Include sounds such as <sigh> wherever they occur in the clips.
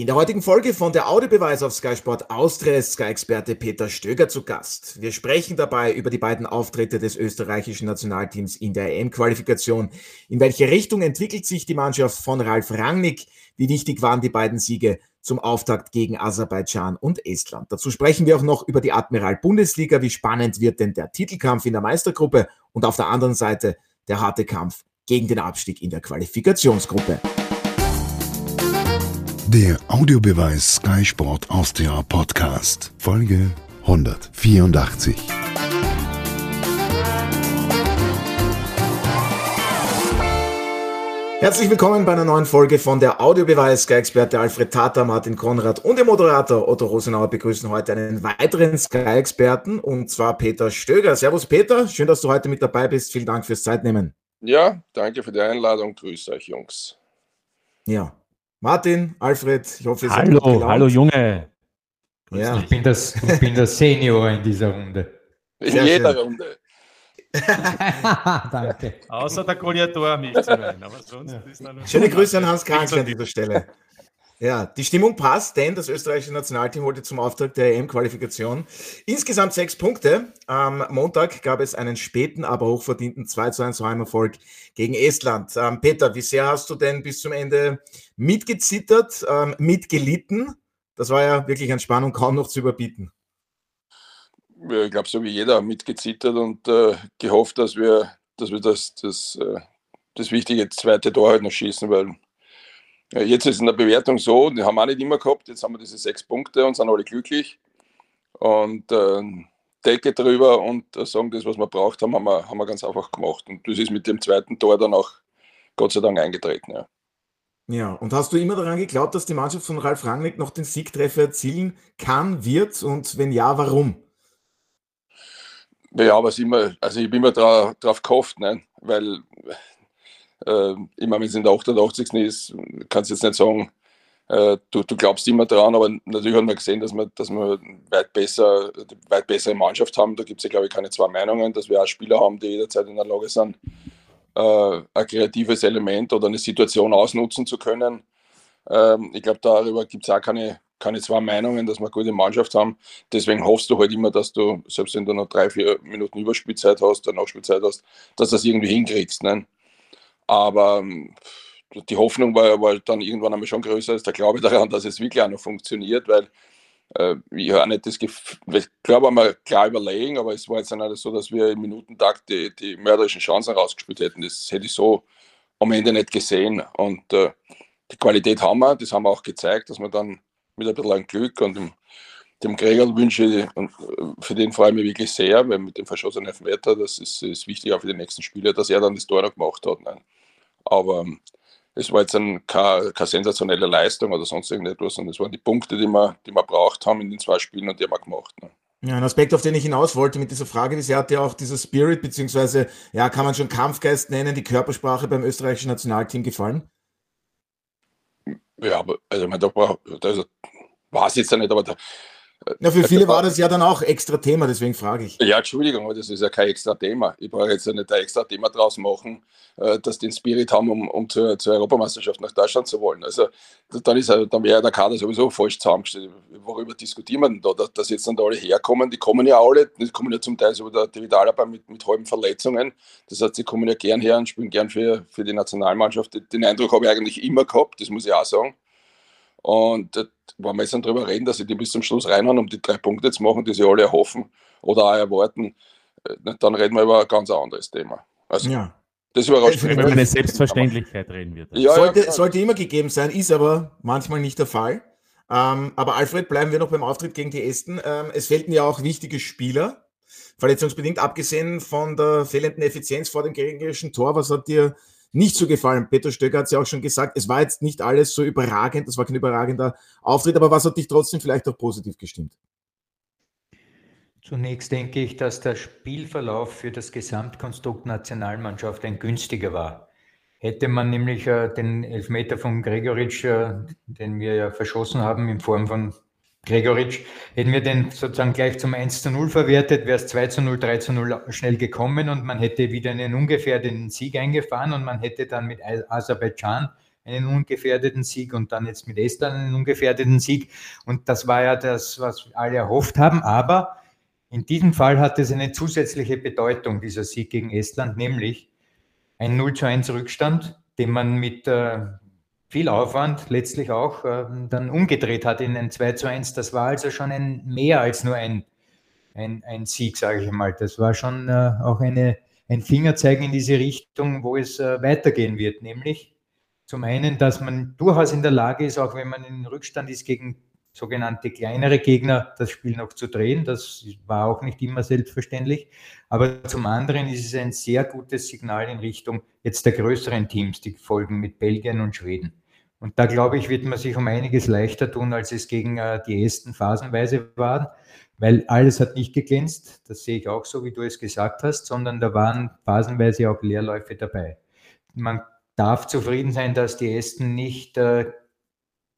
In der heutigen Folge von der Audiobeweis auf Sky Sport Austria ist Sky-Experte Peter Stöger zu Gast. Wir sprechen dabei über die beiden Auftritte des österreichischen Nationalteams in der EM-Qualifikation. In welche Richtung entwickelt sich die Mannschaft von Ralf Rangnick? Wie wichtig waren die beiden Siege zum Auftakt gegen Aserbaidschan und Estland? Dazu sprechen wir auch noch über die Admiral-Bundesliga. Wie spannend wird denn der Titelkampf in der Meistergruppe? Und auf der anderen Seite der harte Kampf gegen den Abstieg in der Qualifikationsgruppe. Der Audiobeweis Sky Sport Austria Podcast, Folge 184. Herzlich willkommen bei einer neuen Folge von der Audiobeweis. Sky-Experte Alfred Tata, Martin Konrad und der Moderator Otto Rosenauer begrüßen heute einen weiteren Sky-Experten und zwar Peter Stöger. Servus Peter, schön, dass du heute mit dabei bist. Vielen Dank fürs Zeitnehmen. Ja, danke für die Einladung. Grüße euch, Jungs. Ja, Martin, Alfred, ich hoffe, ihr seid Hallo, hallo Junge. Ja. Ich, bin das, ich bin der Senior in dieser Runde. In Sehr jeder schön. Runde. <laughs> Danke. Außer der Goliator mich zu meinen, aber sonst ja. ist Schöne Grüße an Hans Krank an dieser Stelle. Ja, die Stimmung passt, denn das österreichische Nationalteam wollte zum Auftrag der EM-Qualifikation insgesamt sechs Punkte. Am Montag gab es einen späten, aber hochverdienten 2 zu 1 Heimerfolg gegen Estland. Ähm, Peter, wie sehr hast du denn bis zum Ende mitgezittert, ähm, mitgelitten? Das war ja wirklich an Spannung kaum noch zu überbieten. Ich glaube, so wie jeder mitgezittert und äh, gehofft, dass wir, dass wir das, das, äh, das wichtige zweite Tor halt noch schießen, weil Jetzt ist in der Bewertung so, die haben wir auch nicht immer gehabt, jetzt haben wir diese sechs Punkte und sind alle glücklich. Und äh, Decke drüber und äh, sagen, das, was wir braucht haben, haben wir, haben wir ganz einfach gemacht. Und das ist mit dem zweiten Tor dann auch Gott sei Dank eingetreten. Ja. Ja, und hast du immer daran geglaubt, dass die Mannschaft von Ralf Rangnick noch den Siegtreffer erzielen kann, wird und wenn ja, warum? Ja, aber immer, also ich bin immer drauf gehofft, ne? weil äh, ich meine, wenn es in der 88. ist, kannst du jetzt nicht sagen, äh, du, du glaubst immer dran, aber natürlich haben wir gesehen, dass wir, dass wir weit, besser, weit bessere Mannschaft haben. Da gibt es ja, glaube ich, keine zwei Meinungen, dass wir auch Spieler haben, die jederzeit in der Lage sind, äh, ein kreatives Element oder eine Situation ausnutzen zu können. Ähm, ich glaube, darüber gibt es auch keine, keine zwei Meinungen, dass wir eine gute Mannschaft haben. Deswegen hoffst du halt immer, dass du, selbst wenn du noch drei, vier Minuten Überspielzeit hast, oder Nachspielzeit hast, dass du das irgendwie hinkriegst. Ne? Aber ähm, die Hoffnung war, war dann irgendwann einmal schon größer als der Glaube <laughs> daran, dass es wirklich auch noch funktioniert, weil äh, ich habe nicht das Gefühl, ich glaube, wir klar überlegen, aber es war jetzt nicht so, dass wir im Minutentakt die, die mörderischen Chancen rausgespielt hätten. Das hätte ich so am Ende nicht gesehen. Und äh, die Qualität haben wir, das haben wir auch gezeigt, dass wir dann mit ein bisschen Glück und dem, dem Gregor wünsche ich, und äh, für den freue ich mich wirklich sehr, weil mit dem verschossenen Elfmeter, das ist, ist wichtig auch für die nächsten Spiele, dass er dann das Tor noch gemacht hat. Nein. Aber ähm, es war jetzt ein, keine, keine, sensationelle Leistung oder sonst irgendetwas, sondern es waren die Punkte, die wir, die wir braucht haben in den zwei Spielen und die haben wir gemacht. Ne? Ja, ein Aspekt, auf den ich hinaus wollte mit dieser Frage, sehr hat dir auch dieser Spirit, beziehungsweise, ja, kann man schon Kampfgeist nennen, die Körpersprache beim österreichischen Nationalteam gefallen? Ja, aber, also, ich meine, da war, also, war es jetzt ja nicht, aber da, ja, für viele war das ja dann auch extra Thema, deswegen frage ich. Ja, Entschuldigung, aber das ist ja kein extra Thema. Ich brauche jetzt ja nicht ein extra Thema draus machen, äh, dass die den Spirit haben, um, um zur, zur, Europameisterschaft nach Deutschland zu wollen. Also dann, ist, dann wäre der Kader sowieso falsch zusammengestellt. Worüber diskutieren wir denn da? Dass jetzt dann da alle herkommen, die kommen ja alle, die kommen ja zum Teil so der Dividalarbeit mit, mit halben Verletzungen. Das heißt, sie kommen ja gern her und spielen gern für, für die Nationalmannschaft. Den Eindruck habe ich eigentlich immer gehabt, das muss ich auch sagen. Und äh, wenn wir jetzt dann darüber reden, dass sie die bis zum Schluss reinhauen, um die drei Punkte zu machen, die sie alle erhoffen oder auch erwarten, äh, dann reden wir über ein ganz anderes Thema. Also, ja. Das überrascht mich. Wenn eine Selbstverständlichkeit reden wird. Ja, sollte, ja, sollte immer gegeben sein, ist aber manchmal nicht der Fall. Ähm, aber Alfred, bleiben wir noch beim Auftritt gegen die Esten. Ähm, es fehlten ja auch wichtige Spieler, verletzungsbedingt, abgesehen von der fehlenden Effizienz vor dem gegnerischen Tor. Was hat dir nicht so gefallen. Peter Stöcker hat es ja auch schon gesagt, es war jetzt nicht alles so überragend, das war kein überragender Auftritt, aber was hat dich trotzdem vielleicht auch positiv gestimmt? Zunächst denke ich, dass der Spielverlauf für das Gesamtkonstrukt Nationalmannschaft ein günstiger war. Hätte man nämlich äh, den Elfmeter von Gregoritsch, äh, den wir ja verschossen haben in Form von Gregoritsch, hätten wir den sozusagen gleich zum 1 zu 0 verwertet, wäre es 2 zu 0, 3 zu 0 schnell gekommen und man hätte wieder einen ungefährden Sieg eingefahren und man hätte dann mit Aserbaidschan einen ungefährdeten Sieg und dann jetzt mit Estland einen ungefährdeten Sieg. Und das war ja das, was alle erhofft haben. Aber in diesem Fall hat es eine zusätzliche Bedeutung, dieser Sieg gegen Estland, nämlich ein 0 zu 1 Rückstand, den man mit äh, viel Aufwand letztlich auch äh, dann umgedreht hat in ein 2 zu 1. Das war also schon ein mehr als nur ein, ein, ein Sieg, sage ich mal. Das war schon äh, auch eine, ein Fingerzeigen in diese Richtung, wo es äh, weitergehen wird, nämlich zum einen, dass man durchaus in der Lage ist, auch wenn man in Rückstand ist, gegen sogenannte kleinere Gegner das Spiel noch zu drehen. Das war auch nicht immer selbstverständlich. Aber zum anderen ist es ein sehr gutes Signal in Richtung jetzt der größeren Teams, die folgen mit Belgien und Schweden. Und da glaube ich, wird man sich um einiges leichter tun, als es gegen äh, die Esten phasenweise war, weil alles hat nicht geglänzt. Das sehe ich auch so, wie du es gesagt hast, sondern da waren phasenweise auch Leerläufe dabei. Man darf zufrieden sein, dass die Esten nicht äh,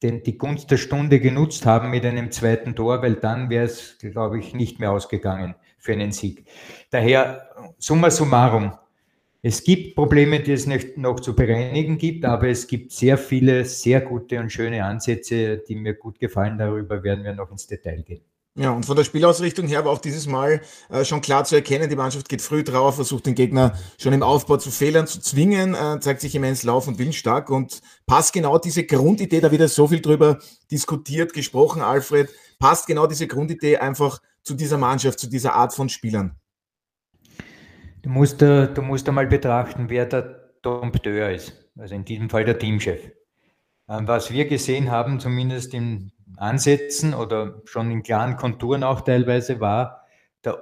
den, die Gunst der Stunde genutzt haben mit einem zweiten Tor, weil dann wäre es, glaube ich, nicht mehr ausgegangen für einen Sieg. Daher, summa summarum, es gibt Probleme, die es nicht noch zu bereinigen gibt, aber es gibt sehr viele sehr gute und schöne Ansätze, die mir gut gefallen. Darüber werden wir noch ins Detail gehen. Ja, und von der Spielausrichtung her war auch dieses Mal äh, schon klar zu erkennen, die Mannschaft geht früh drauf, versucht den Gegner schon im Aufbau zu Fehlern zu zwingen, äh, zeigt sich immens lauf- und willensstark und passt genau diese Grundidee, da wieder so viel drüber diskutiert, gesprochen, Alfred, passt genau diese Grundidee einfach zu dieser Mannschaft, zu dieser Art von Spielern. Du musst, äh, du musst einmal betrachten, wer der Dompteur ist, also in diesem Fall der Teamchef. Ähm, was wir gesehen haben, zumindest in Ansätzen oder schon in klaren Konturen auch teilweise, war der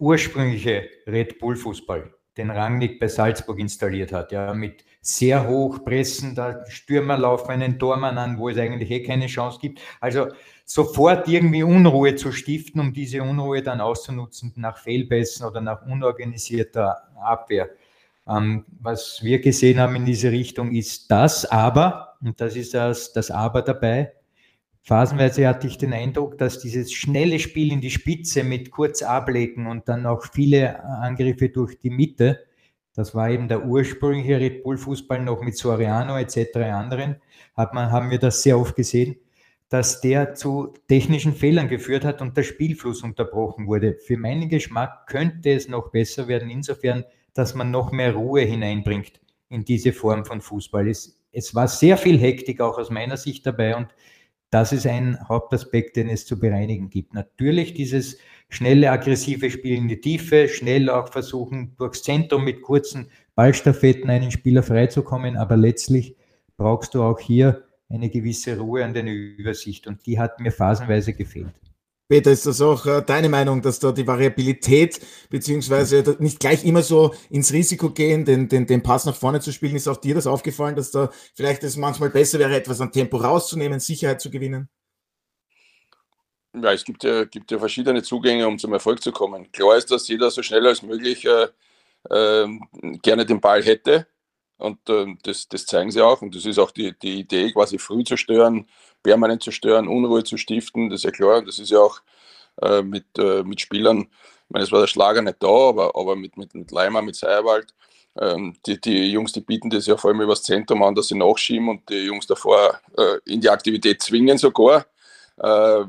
ursprüngliche Red Bull Fußball, den Rangnick bei Salzburg installiert hat, ja, mit sehr hoch pressen, da Stürmer laufen einen Tormann an, wo es eigentlich eh keine Chance gibt. Also sofort irgendwie Unruhe zu stiften, um diese Unruhe dann auszunutzen nach Fehlpässen oder nach unorganisierter Abwehr. Ähm, was wir gesehen haben in diese Richtung ist das, aber, und das ist das, das Aber dabei, Phasenweise hatte ich den Eindruck, dass dieses schnelle Spiel in die Spitze mit kurz ablegen und dann auch viele Angriffe durch die Mitte, das war eben der ursprüngliche Red Bull Fußball noch mit Soriano etc. anderen, hat man, haben wir das sehr oft gesehen, dass der zu technischen Fehlern geführt hat und der Spielfluss unterbrochen wurde. Für meinen Geschmack könnte es noch besser werden, insofern, dass man noch mehr Ruhe hineinbringt in diese Form von Fußball. Es, es war sehr viel Hektik auch aus meiner Sicht dabei und das ist ein Hauptaspekt, den es zu bereinigen gibt. Natürlich dieses schnelle, aggressive Spiel in die Tiefe, schnell auch versuchen, durchs Zentrum mit kurzen Ballstaffetten einen Spieler freizukommen, aber letztlich brauchst du auch hier eine gewisse Ruhe und eine Übersicht und die hat mir phasenweise gefehlt. Peter, ist das auch äh, deine Meinung, dass da die Variabilität beziehungsweise nicht gleich immer so ins Risiko gehen, den, den, den Pass nach vorne zu spielen? Ist auch dir das aufgefallen, dass da vielleicht es manchmal besser wäre, etwas an Tempo rauszunehmen, Sicherheit zu gewinnen? Ja, es gibt ja, gibt ja verschiedene Zugänge, um zum Erfolg zu kommen. Klar ist, dass jeder so schnell als möglich äh, äh, gerne den Ball hätte. Und äh, das, das zeigen sie auch. Und das ist auch die, die Idee, quasi früh zu stören, permanent zu stören, Unruhe zu stiften, das ist ja klar. Das ist ja auch äh, mit, äh, mit Spielern, ich meine, es war der Schlager nicht da, aber, aber mit, mit, mit Leimer, mit Seierwald, ähm, die, die Jungs, die bieten das ja vor allem übers Zentrum an, dass sie nachschieben und die Jungs davor äh, in die Aktivität zwingen sogar. Äh,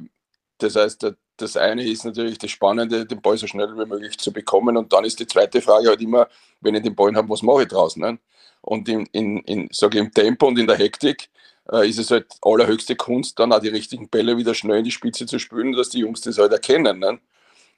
das heißt, das eine ist natürlich das Spannende, den Ball so schnell wie möglich zu bekommen. Und dann ist die zweite Frage halt immer, wenn ich den Ball habe, was mache ich draußen? Ne? Und in, in, in, ich, im Tempo und in der Hektik äh, ist es halt allerhöchste Kunst, dann auch die richtigen Bälle wieder schnell in die Spitze zu spülen, dass die Jungs das halt erkennen. Ne?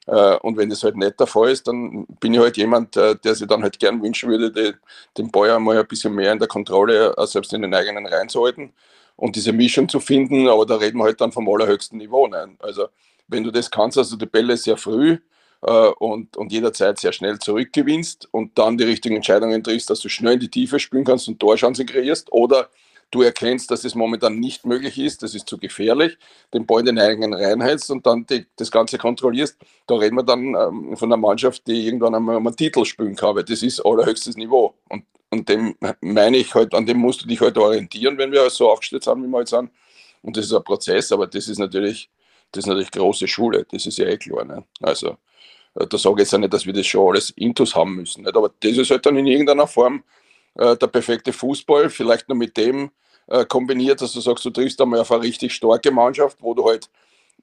Äh, und wenn das halt nicht der Fall ist, dann bin ich halt jemand, äh, der sich dann halt gern wünschen würde, die, den Ball einmal ein bisschen mehr in der Kontrolle, äh, selbst in den eigenen Reihen zu halten und diese Mischung zu finden. Aber da reden wir halt dann vom allerhöchsten Niveau. Ne? Also, wenn du das kannst, also die Bälle sehr früh äh, und, und jederzeit sehr schnell zurückgewinnst und dann die richtigen Entscheidungen triffst, dass du schnell in die Tiefe spielen kannst und Torchancen kreierst oder du erkennst, dass es momentan nicht möglich ist, das ist zu gefährlich, den Ball in den eigenen Reihen hältst und dann die, das Ganze kontrollierst, da reden wir dann ähm, von einer Mannschaft, die irgendwann einmal einen Titel spielen kann, weil das ist allerhöchstes Niveau. Und, und dem meine ich halt, an dem musst du dich halt orientieren, wenn wir so aufgestellt sind, wie wir jetzt sind. Und das ist ein Prozess, aber das ist natürlich, das ist natürlich große Schule, das ist ja eh klar. Ne? Also äh, da sage ich jetzt auch nicht, dass wir das schon alles intus haben müssen. Nicht? Aber das ist halt dann in irgendeiner Form äh, der perfekte Fußball, vielleicht nur mit dem, äh, kombiniert, dass du sagst, du triffst einmal auf eine richtig starke Mannschaft, wo du halt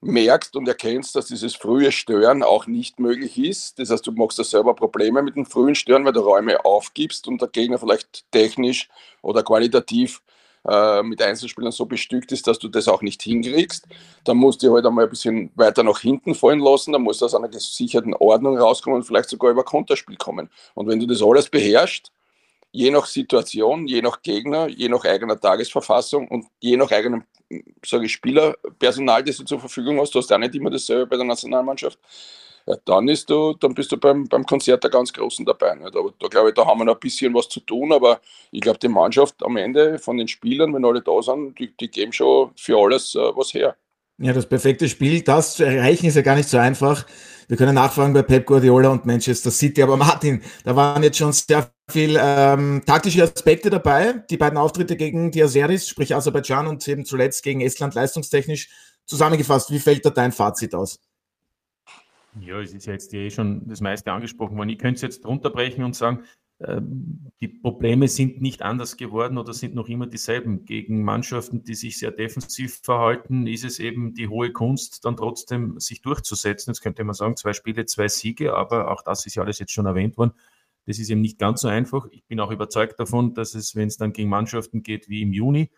merkst und erkennst, dass dieses frühe Stören auch nicht möglich ist. Das heißt, du machst da selber Probleme mit dem frühen Stören, weil du Räume aufgibst und der Gegner vielleicht technisch oder qualitativ äh, mit Einzelspielern so bestückt ist, dass du das auch nicht hinkriegst. Dann musst du halt einmal ein bisschen weiter nach hinten fallen lassen, dann musst du aus einer gesicherten Ordnung rauskommen und vielleicht sogar über Konterspiel kommen. Und wenn du das alles beherrschst, je nach Situation, je nach Gegner, je nach eigener Tagesverfassung und je nach eigenem, sage ich, Spielerpersonal, das du zur Verfügung hast, du hast auch nicht immer dasselbe bei der Nationalmannschaft, ja, dann, ist du, dann bist du beim, beim Konzert der ganz Großen dabei. Nicht? Aber da glaube ich, da haben wir noch ein bisschen was zu tun, aber ich glaube, die Mannschaft am Ende von den Spielern, wenn alle da sind, die, die geben schon für alles äh, was her. Ja, das perfekte Spiel, das zu erreichen, ist ja gar nicht so einfach. Wir können nachfragen bei Pep Guardiola und Manchester City, aber Martin, da waren jetzt schon sehr viel ähm, taktische Aspekte dabei. Die beiden Auftritte gegen die Azeris, sprich Aserbaidschan und eben zuletzt gegen Estland leistungstechnisch zusammengefasst. Wie fällt da dein Fazit aus? Ja, es ist ja jetzt eh schon das meiste angesprochen worden. Ich könnte es jetzt runterbrechen und sagen, ähm, die Probleme sind nicht anders geworden oder sind noch immer dieselben. Gegen Mannschaften, die sich sehr defensiv verhalten, ist es eben die hohe Kunst, dann trotzdem sich durchzusetzen. Jetzt könnte man sagen, zwei Spiele, zwei Siege, aber auch das ist ja alles jetzt schon erwähnt worden. Das ist eben nicht ganz so einfach. Ich bin auch überzeugt davon, dass es, wenn es dann gegen Mannschaften geht wie im Juni,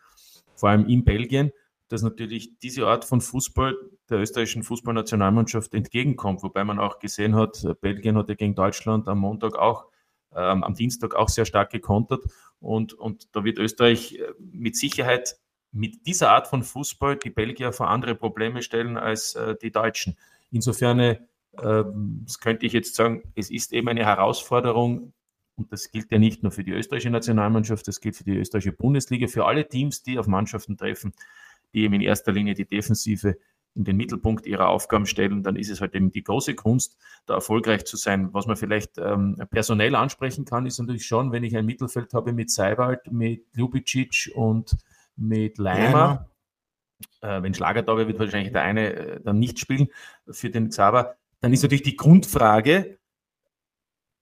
vor allem in Belgien, dass natürlich diese Art von Fußball der österreichischen Fußballnationalmannschaft entgegenkommt, wobei man auch gesehen hat, Belgien hat ja gegen Deutschland am Montag auch, äh, am Dienstag auch sehr stark gekontert und, und da wird Österreich äh, mit Sicherheit mit dieser Art von Fußball die Belgier vor andere Probleme stellen als äh, die Deutschen. Insofern äh, könnte ich jetzt sagen, es ist eben eine Herausforderung, und das gilt ja nicht nur für die österreichische Nationalmannschaft, das gilt für die österreichische Bundesliga, für alle Teams, die auf Mannschaften treffen, die eben in erster Linie die Defensive in den Mittelpunkt ihrer Aufgaben stellen, dann ist es halt eben die große Kunst, da erfolgreich zu sein. Was man vielleicht ähm, personell ansprechen kann, ist natürlich schon, wenn ich ein Mittelfeld habe mit Seibald, mit Ljubicic und mit Leimer. Äh, wenn Schlager da wäre, wird wahrscheinlich der eine äh, dann nicht spielen für den Xaver. Dann ist natürlich die Grundfrage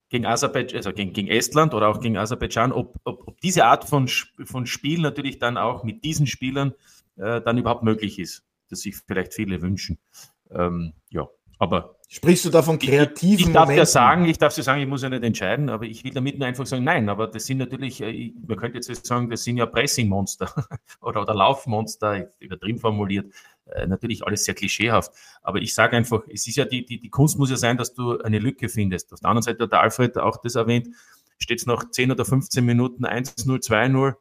gegen Aserbaidschan, also gegen, gegen Estland oder auch gegen Aserbaidschan, ob, ob, ob diese Art von, von Spiel natürlich dann auch mit diesen Spielern äh, dann überhaupt möglich ist, das sich vielleicht viele wünschen. Ähm, ja, aber. Sprichst du da von kreativen Ich, ich darf Momenten? ja sagen, ich darf ja sagen, ich muss ja nicht entscheiden, aber ich will damit nur einfach sagen, nein, aber das sind natürlich, äh, man könnte jetzt sagen, das sind ja Pressing-Monster <laughs> oder, oder Laufmonster, übertrieben formuliert. Äh, natürlich alles sehr klischeehaft. Aber ich sage einfach, es ist ja die, die, die Kunst muss ja sein, dass du eine Lücke findest. Auf der anderen Seite hat der Alfred auch das erwähnt, steht es nach 10 oder 15 Minuten 1-0, 2-0,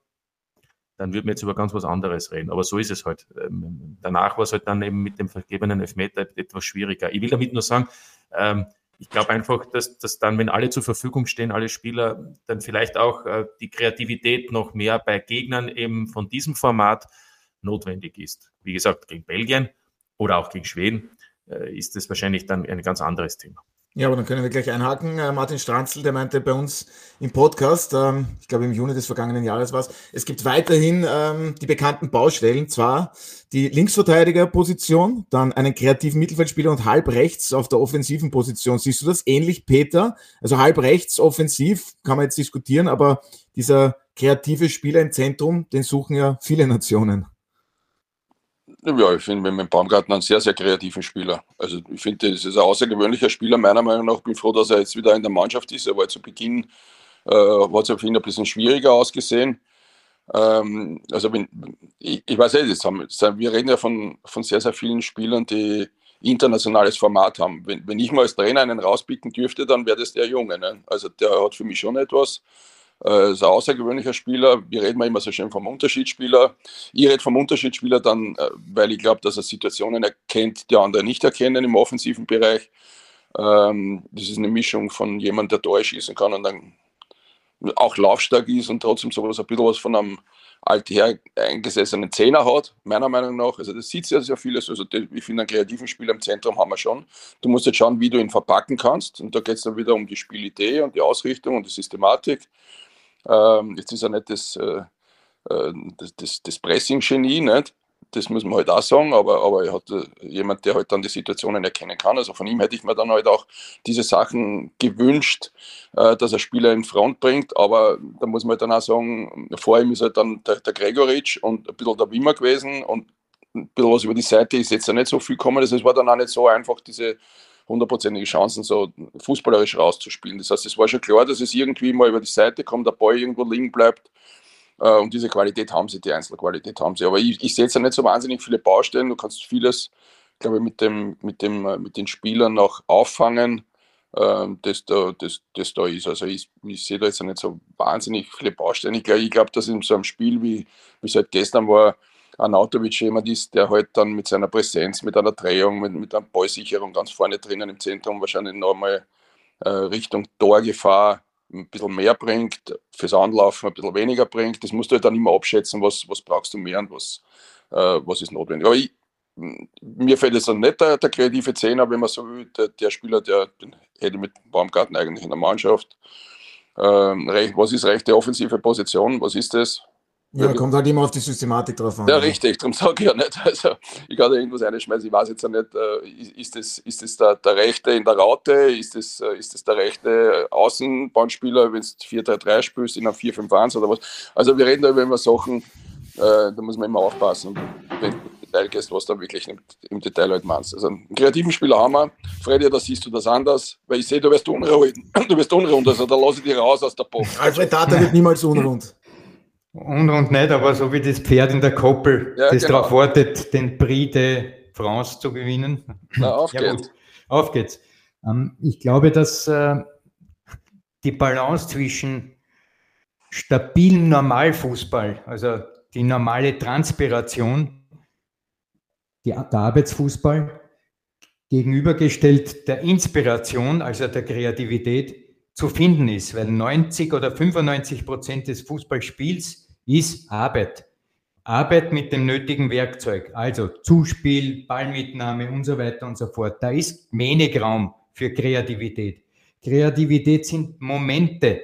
dann würden wir jetzt über ganz was anderes reden. Aber so ist es halt. Ähm, danach war es halt dann eben mit dem vergebenen Elfmeter etwas schwieriger. Ich will damit nur sagen, ähm, ich glaube einfach, dass, dass dann, wenn alle zur Verfügung stehen, alle Spieler, dann vielleicht auch äh, die Kreativität noch mehr bei Gegnern eben von diesem Format notwendig ist. Wie gesagt, gegen Belgien oder auch gegen Schweden äh, ist das wahrscheinlich dann ein ganz anderes Thema. Ja, aber dann können wir gleich einhaken. Äh, Martin Stranzl, der meinte bei uns im Podcast, ähm, ich glaube im Juni des vergangenen Jahres war es, es gibt weiterhin ähm, die bekannten Baustellen, zwar die Linksverteidigerposition, dann einen kreativen Mittelfeldspieler und halb rechts auf der offensiven Position. Siehst du das ähnlich, Peter? Also halb rechts offensiv kann man jetzt diskutieren, aber dieser kreative Spieler im Zentrum, den suchen ja viele Nationen. Ja, ich finde mit Baumgarten einen sehr, sehr kreativen Spieler. Also ich finde, das ist ein außergewöhnlicher Spieler, meiner Meinung nach. Bin froh, dass er jetzt wieder in der Mannschaft ist. Er war zu Beginn, äh, war es für ihn ein bisschen schwieriger ausgesehen. Ähm, also wenn, ich, ich, weiß nicht, haben, wir reden ja von, von sehr, sehr vielen Spielern, die internationales Format haben. Wenn, wenn ich mal als Trainer einen rauspicken dürfte, dann wäre das der Junge. Ne? Also der hat für mich schon etwas. Äh, ist ein außergewöhnlicher Spieler. Wir reden immer so schön vom Unterschiedsspieler. Ich rede vom Unterschiedsspieler dann, äh, weil ich glaube, dass er Situationen erkennt, die andere nicht erkennen im offensiven Bereich. Ähm, das ist eine Mischung von jemandem, der Tor schießen kann und dann auch laufstark ist und trotzdem sowas ein bisschen was von einem alther eingesessenen Zehner hat, meiner Meinung nach. Also das sieht sehr, sehr vieles. Also ich finde, einen kreativen Spieler im Zentrum haben wir schon. Du musst jetzt schauen, wie du ihn verpacken kannst. Und da geht es dann wieder um die Spielidee und die Ausrichtung und die Systematik. Ähm, jetzt ist er nicht das, äh, äh das, das, das Pressing-Genie, nicht? das muss man halt auch sagen, aber, aber er hat äh, jemand, der halt dann die Situationen erkennen kann. Also von ihm hätte ich mir dann halt auch diese Sachen gewünscht, äh, dass er Spieler in Front bringt, aber da muss man halt dann auch sagen, vor ihm ist halt dann der, der Gregoritsch und ein bisschen der Wimmer gewesen und ein bisschen was über die Seite ist jetzt ja nicht so viel gekommen. Also war dann auch nicht so einfach, diese hundertprozentige Chancen so fußballerisch rauszuspielen. Das heißt, es war schon klar, dass es irgendwie mal über die Seite kommt, der Ball irgendwo liegen bleibt. Äh, und diese Qualität haben sie, die Einzelqualität haben sie. Aber ich, ich sehe jetzt ja nicht so wahnsinnig viele Baustellen. Du kannst vieles, glaube ich, mit, dem, mit, dem, äh, mit den Spielern noch auffangen, ähm, das, da, das, das da ist. Also ich, ich sehe da jetzt nicht so wahnsinnig viele Baustellen. Ich glaube, ich glaub, dass in so einem Spiel, wie, wie es halt gestern war, Anautovic jemand ist, der halt dann mit seiner Präsenz, mit einer Drehung, mit, mit einer Ballsicherung ganz vorne drinnen im Zentrum wahrscheinlich nochmal äh, Richtung Torgefahr ein bisschen mehr bringt, fürs Anlaufen ein bisschen weniger bringt. Das musst du halt dann immer abschätzen, was, was brauchst du mehr und was, äh, was ist notwendig. Aber ich, mir fällt jetzt dann nicht der, der kreative Zehner, wenn man so will, der, der Spieler, der hätte mit Baumgarten eigentlich in der Mannschaft. Ähm, was ist rechte offensive Position? Was ist das? Ja, kommt halt immer auf die Systematik drauf an. Ja, richtig, darum sage ich ja nicht. <laughs> Also, ich kann da irgendwas reinschmeißen, ich weiß jetzt ja nicht, äh, ist das, ist das der, der Rechte in der Raute, ist das, äh, ist das der rechte Außenbahnspieler, wenn du 4-3-3 spielst in einem 4-5-1 oder was. Also, wir reden da über immer Sachen, äh, da muss man immer aufpassen, wenn du im Detail gehst, was da wirklich im, im Detail halt meinst. Also, einen kreativen Spieler haben wir. Freddy, da siehst du das anders, weil ich sehe, du wirst unrund. <clears throat> Du wirst unrund, also da lasse ich dich raus aus der Box. Alfred Tata wird niemals unrund. Und und nicht, aber so wie das Pferd in der Koppel, ja, das genau. darauf wartet, den Prix de France zu gewinnen. Na, auf <laughs> ja, geht's. Gut. Auf geht's. Ähm, ich glaube, dass äh, die Balance zwischen stabilen Normalfußball, also die normale Transpiration, die, der Arbeitsfußball, gegenübergestellt der Inspiration, also der Kreativität, zu finden ist, weil 90 oder 95 Prozent des Fußballspiels ist Arbeit. Arbeit mit dem nötigen Werkzeug, also Zuspiel, Ballmitnahme und so weiter und so fort. Da ist wenig Raum für Kreativität. Kreativität sind Momente,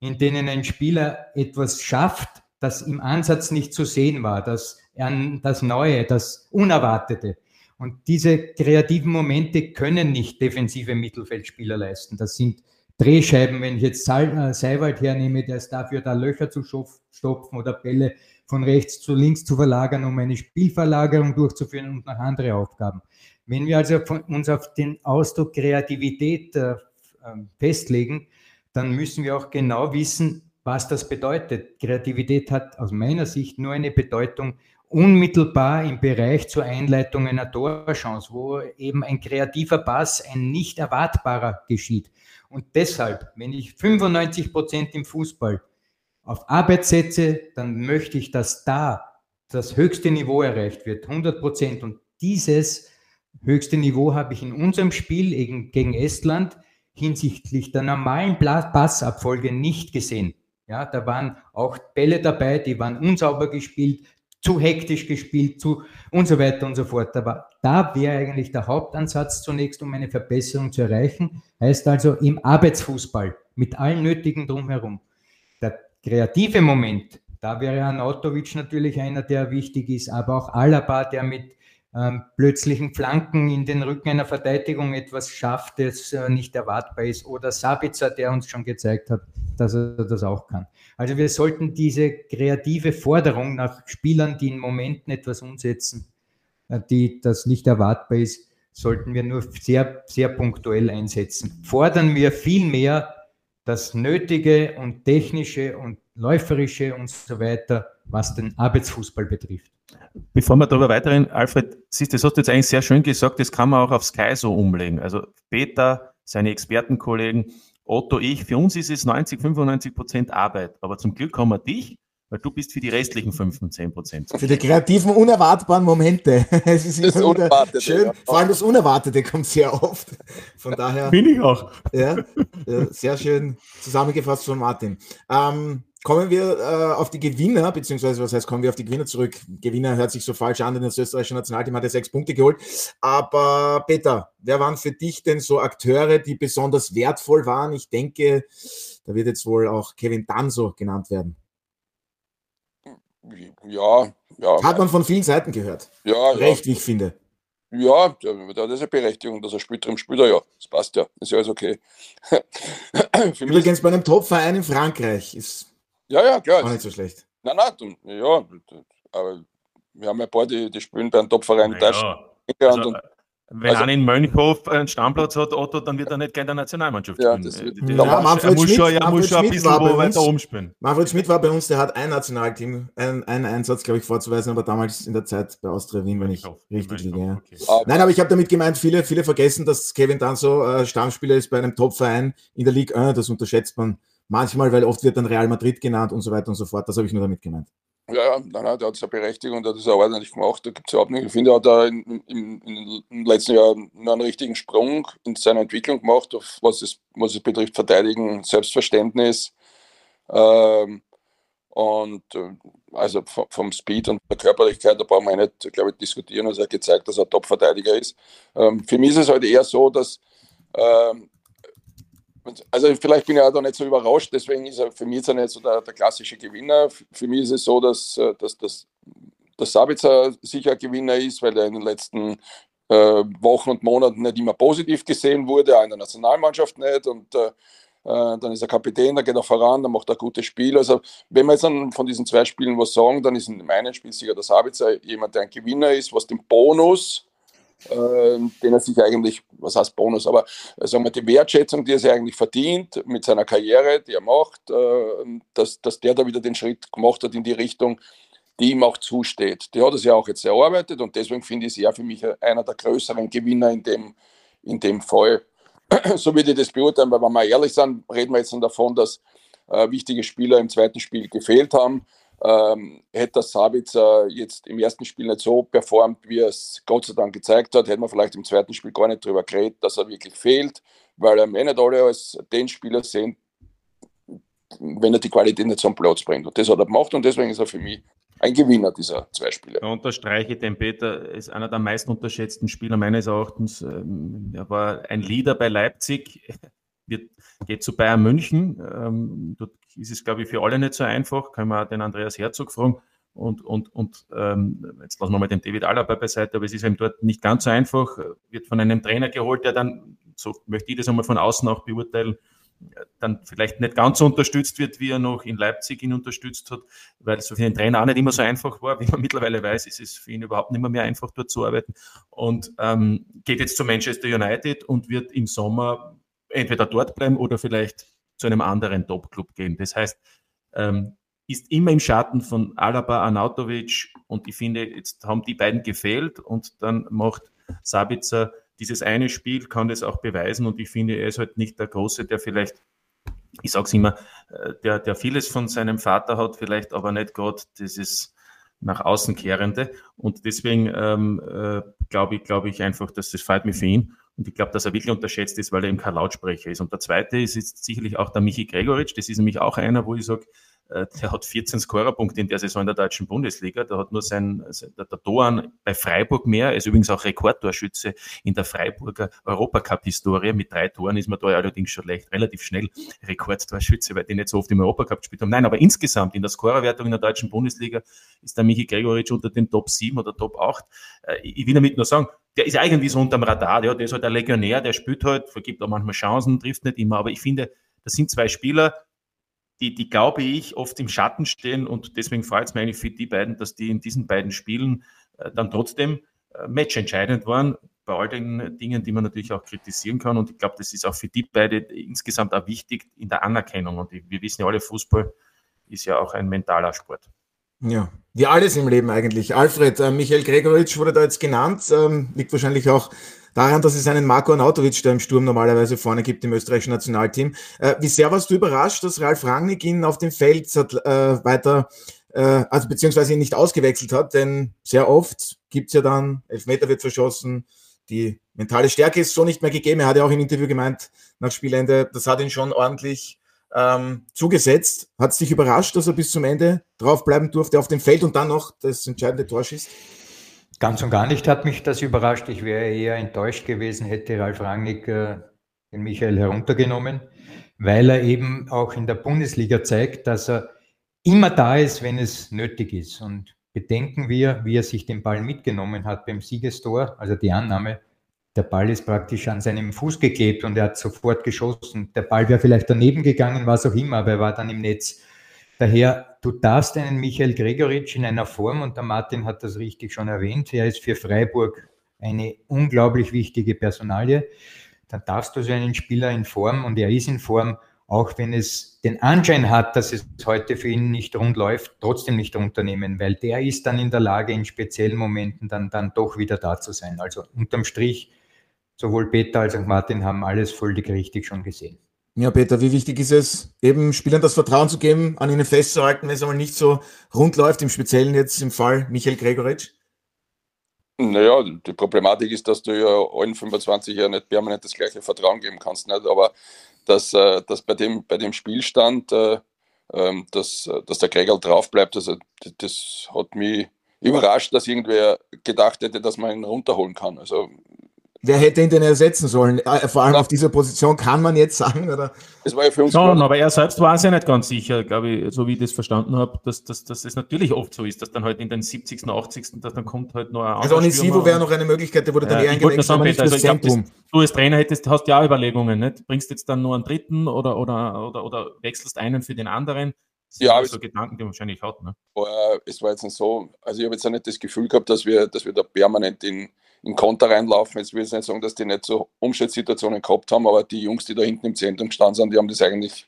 in denen ein Spieler etwas schafft, das im Ansatz nicht zu sehen war, das, das Neue, das Unerwartete. Und diese kreativen Momente können nicht defensive Mittelfeldspieler leisten. Das sind Drehscheiben, wenn ich jetzt äh, Seiwald hernehme, der ist dafür, da Löcher zu stopfen oder Bälle von rechts zu links zu verlagern, um eine Spielverlagerung durchzuführen und noch andere Aufgaben. Wenn wir also uns auf den Ausdruck Kreativität äh, ähm, festlegen, dann müssen wir auch genau wissen, was das bedeutet. Kreativität hat aus meiner Sicht nur eine Bedeutung unmittelbar im Bereich zur Einleitung einer Torchance, wo eben ein kreativer Pass, ein nicht erwartbarer geschieht. Und deshalb, wenn ich 95 Prozent im Fußball auf Arbeit setze, dann möchte ich, dass da das höchste Niveau erreicht wird, 100 Prozent. Und dieses höchste Niveau habe ich in unserem Spiel gegen Estland hinsichtlich der normalen Passabfolge nicht gesehen. Ja, da waren auch Bälle dabei, die waren unsauber gespielt, zu hektisch gespielt, zu und so weiter und so fort. Aber da wäre eigentlich der Hauptansatz zunächst, um eine Verbesserung zu erreichen. Heißt also im Arbeitsfußball mit allen Nötigen drumherum. Der kreative Moment, da wäre Anatovic natürlich einer, der wichtig ist, aber auch Alaba, der mit plötzlichen Flanken in den Rücken einer Verteidigung etwas schafft, das äh, nicht erwartbar ist. Oder Sabitzer, der uns schon gezeigt hat, dass er das auch kann. Also wir sollten diese kreative Forderung nach Spielern, die in Momenten etwas umsetzen, äh, die das nicht erwartbar ist, sollten wir nur sehr, sehr punktuell einsetzen. Fordern wir viel mehr das Nötige und Technische und Läuferische und so weiter, was den Arbeitsfußball betrifft. Bevor wir darüber weiterreden, Alfred, siehst du, das hast du jetzt eigentlich sehr schön gesagt, das kann man auch auf Sky so umlegen. Also Peter, seine Expertenkollegen, Otto, ich, für uns ist es 90, 95 Prozent Arbeit. Aber zum Glück haben wir dich, weil du bist für die restlichen 15 Prozent. Für die kreativen, unerwartbaren Momente. <laughs> es ist das Unerwartete, schön. Ja. Vor allem das Unerwartete kommt sehr oft. Von daher. Bin ich auch. Ja, ja sehr schön zusammengefasst von Martin. Ähm, Kommen wir äh, auf die Gewinner, beziehungsweise was heißt, kommen wir auf die Gewinner zurück? Gewinner hört sich so falsch an, denn das österreichische Nationalteam hat ja sechs Punkte geholt. Aber Peter, wer waren für dich denn so Akteure, die besonders wertvoll waren? Ich denke, da wird jetzt wohl auch Kevin Danso genannt werden. Ja, ja. Hat man von vielen Seiten gehört. Ja, Recht, ja. wie ich finde. Ja, da hat eine Berechtigung, dass er spielt, drin spielt er ja. Das passt ja. Ist ja alles okay. <laughs> Übrigens bei einem Top-Verein in Frankreich ist ja, ja, klar. auch nicht so schlecht. Nein, nein, ja, aber wir haben ja ein paar, die, die spielen bei einem Top-Verein in Deutschland. Ja. Also, wenn also, einer in Mönchhof einen Stammplatz hat, Otto, dann wird er nicht gerne der Nationalmannschaft spielen. Ja, das wird, ja, ja, Manfred er muss Schmidt, schon, er muss schon ein bisschen wo weiter umspielen. Manfred Schmidt war bei uns, der hat ein Nationalteam, einen, einen Einsatz, glaube ich, vorzuweisen, aber damals in der Zeit bei Austria Wien, wenn ich richtig liege. Ja. Okay. Ah, Nein, aber ich habe damit gemeint, viele, viele vergessen, dass Kevin dann so äh, Stammspieler ist bei einem Top-Verein in der Ligue 1, das unterschätzt man manchmal, weil oft wird dann Real Madrid genannt und so weiter und so fort. Das habe ich nur damit gemeint. Ja, nein, nein, der hat seine Berechtigung, der hat es auch ordentlich gemacht. Da gibt es überhaupt nicht. Ich finde, er hat da in, in, im letzten Jahr nur einen richtigen Sprung in seiner Entwicklung gemacht, auf was es, was es betrifft, Verteidigen, Selbstverständnis. Ähm, und äh, also vom Speed und der Körperlichkeit, da brauchen wir nicht, glaube ich, diskutieren. Also er hat gezeigt, dass er Top-Verteidiger ist. Ähm, für mich ist es halt eher so, dass ähm, also vielleicht bin ich auch da nicht so überrascht, deswegen ist er für mich jetzt nicht so der, der, klassische Gewinner. Für mich ist es so, dass, äh, dass, dass, dass Sabitzer sicher Gewinner ist, weil er in den letzten äh, Wochen und Monaten nicht immer positiv gesehen wurde, auch in der Nationalmannschaft nicht. Und äh, äh, dann ist er Kapitän, dann geht er voran, dann macht er gute Spiele. Also wenn wir jetzt dann von diesen zwei Spielen was sagen, dann ist in dem einen Spiel sicher der Sabitzer jemand, der ein Gewinner ist, was den Bonus den er sich eigentlich, was heißt Bonus, aber äh, sagen wir, die Wertschätzung, die er sich eigentlich verdient mit seiner Karriere, die er macht, äh, dass, dass der da wieder den Schritt gemacht hat in die Richtung, die ihm auch zusteht. Die hat er sich auch jetzt erarbeitet und deswegen finde ich sie ja für mich einer der größeren Gewinner in dem, in dem Fall. <clears throat> so würde ich das beurteilen, weil wenn wir ehrlich sind, reden wir jetzt davon, dass äh, wichtige Spieler im zweiten Spiel gefehlt haben. Ähm, hätte Sabitzer jetzt im ersten Spiel nicht so performt, wie er es Gott sei Dank gezeigt hat, hätte man vielleicht im zweiten Spiel gar nicht darüber geredet, dass er wirklich fehlt, weil er nicht alle als den Spieler sehen, wenn er die Qualität nicht zum Platz bringt. Und das hat er gemacht und deswegen ist er für mich ein Gewinner dieser zwei Spiele. Da unterstreiche ich den Peter, ist einer der meist unterschätzten Spieler meines Erachtens. Ähm, er war ein Leader bei Leipzig, <laughs> geht zu Bayern München. Ähm, dort ist es, glaube ich, für alle nicht so einfach. Können wir auch den Andreas Herzog fragen. Und, und, und ähm, jetzt lassen wir mal den David Alaba beiseite, aber es ist eben dort nicht ganz so einfach. Wird von einem Trainer geholt, der dann, so möchte ich das einmal von außen auch beurteilen, dann vielleicht nicht ganz so unterstützt wird, wie er noch in Leipzig ihn unterstützt hat, weil es für den Trainer auch nicht immer so einfach war. <laughs> Wie man mittlerweile weiß, ist es für ihn überhaupt nicht mehr, mehr einfach, dort zu arbeiten. Und ähm, geht jetzt zu Manchester United und wird im Sommer entweder dort bleiben oder vielleicht zu einem anderen Top-Club gehen. Das heißt, ähm, ist immer im Schatten von Alaba, Anautovic und ich finde, jetzt haben die beiden gefehlt und dann macht Sabitzer dieses eine Spiel, kann das auch beweisen und ich finde, er ist halt nicht der Große, der vielleicht, ich sage es immer, äh, der, der vieles von seinem Vater hat, vielleicht aber nicht gerade dieses nach außen kehrende und deswegen ähm, äh, glaube ich, glaube ich einfach, dass das freut mich für ihn und ich glaube, dass er wirklich unterschätzt ist, weil er eben kein Lautsprecher ist. Und der zweite ist jetzt sicherlich auch der Michi Gregoritsch. Das ist nämlich auch einer, wo ich sage, der hat 14 Scorerpunkte in der Saison in der deutschen Bundesliga. Der hat nur sein, der, der Toran bei Freiburg mehr. Ist übrigens auch Rekordtorschütze in der Freiburger Europacup-Historie. Mit drei Toren ist man da allerdings schon leicht, relativ schnell Rekordtorschütze, weil die nicht so oft im Europacup gespielt haben. Nein, aber insgesamt in der Scorerwertung in der deutschen Bundesliga ist der Michi Gregoritsch unter den Top 7 oder Top 8. Äh, ich will damit nur sagen, der ist irgendwie so unterm Radar, ja, der ist halt der Legionär, der spielt halt, vergibt auch manchmal Chancen, trifft nicht immer, aber ich finde, das sind zwei Spieler, die, die glaube ich, oft im Schatten stehen und deswegen freut es mich eigentlich für die beiden, dass die in diesen beiden Spielen äh, dann trotzdem äh, matchentscheidend waren, bei all den Dingen, die man natürlich auch kritisieren kann und ich glaube, das ist auch für die beide insgesamt auch wichtig in der Anerkennung und wir wissen ja alle, Fußball ist ja auch ein mentaler Sport. Ja, wie alles im Leben eigentlich. Alfred, äh, Michael Gregoritsch wurde da jetzt genannt, ähm, liegt wahrscheinlich auch daran, dass es einen Marco Arnautovic da im Sturm normalerweise vorne gibt im österreichischen Nationalteam. Äh, wie sehr warst du überrascht, dass Ralf Rangnick ihn auf dem Feld hat, äh, weiter, äh, also beziehungsweise ihn nicht ausgewechselt hat, denn sehr oft gibt's ja dann, Elfmeter wird verschossen, die mentale Stärke ist so nicht mehr gegeben. Er hat ja auch im Interview gemeint, nach Spielende, das hat ihn schon ordentlich ähm, zugesetzt. Hat es dich überrascht, dass er bis zum Ende draufbleiben durfte auf dem Feld und dann noch das entscheidende Tor schießt? Ganz und gar nicht hat mich das überrascht. Ich wäre eher enttäuscht gewesen, hätte Ralf Rangnick äh, den Michael heruntergenommen, weil er eben auch in der Bundesliga zeigt, dass er immer da ist, wenn es nötig ist. Und bedenken wir, wie er sich den Ball mitgenommen hat beim Siegestor, also die Annahme, der Ball ist praktisch an seinem Fuß geklebt und er hat sofort geschossen. Der Ball wäre vielleicht daneben gegangen, was auch immer, aber er war dann im Netz. Daher, du darfst einen Michael Gregoritsch in einer Form, und der Martin hat das richtig schon erwähnt, er ist für Freiburg eine unglaublich wichtige Personalie. Dann darfst du so einen Spieler in Form, und er ist in Form, auch wenn es den Anschein hat, dass es heute für ihn nicht rund läuft, trotzdem nicht unternehmen, weil der ist dann in der Lage, in speziellen Momenten dann, dann doch wieder da zu sein. Also unterm Strich, sowohl Peter als auch Martin haben alles völlig richtig schon gesehen. Ja, Peter, wie wichtig ist es, eben Spielern das Vertrauen zu geben, an ihnen festzuhalten, wenn es einmal nicht so rund läuft, im Speziellen jetzt im Fall Michael Gregoritsch? Naja, die Problematik ist, dass du ja allen 25 Jahren nicht permanent das gleiche Vertrauen geben kannst. Nicht? Aber dass, äh, dass bei, dem, bei dem Spielstand, äh, ähm, dass, dass der Gregor drauf bleibt, also das hat mich überrascht, dass irgendwer gedacht hätte, dass man ihn runterholen kann. Also Wer hätte ihn denn ersetzen sollen? Äh, vor allem ja. auf dieser Position kann man jetzt sagen, oder? Das war ja für uns. Schon, aber er selbst war sich nicht ganz sicher, glaube ich, so wie ich das verstanden habe, dass, dass, dass es natürlich oft so ist, dass dann halt in den 70., 80., dass dann kommt halt noch ein Also Onisivo wäre noch eine Möglichkeit, der wurde dann ja, eher eingewechselt, aber nicht also Zentrum. Glaub, das, du als Trainer hättest, hast ja auch Überlegungen, nicht? Bringst jetzt dann nur einen dritten oder, oder, oder, oder wechselst einen für den anderen? Das ja, so Gedanken, die man wahrscheinlich hat. Ne? Es war jetzt nicht so, also ich habe jetzt auch nicht das Gefühl gehabt, dass wir, dass wir da permanent in in Konter reinlaufen. Jetzt will ich nicht sagen, dass die nicht so Umschaltsituationen gehabt haben, aber die Jungs, die da hinten im Zentrum gestanden sind, die haben das eigentlich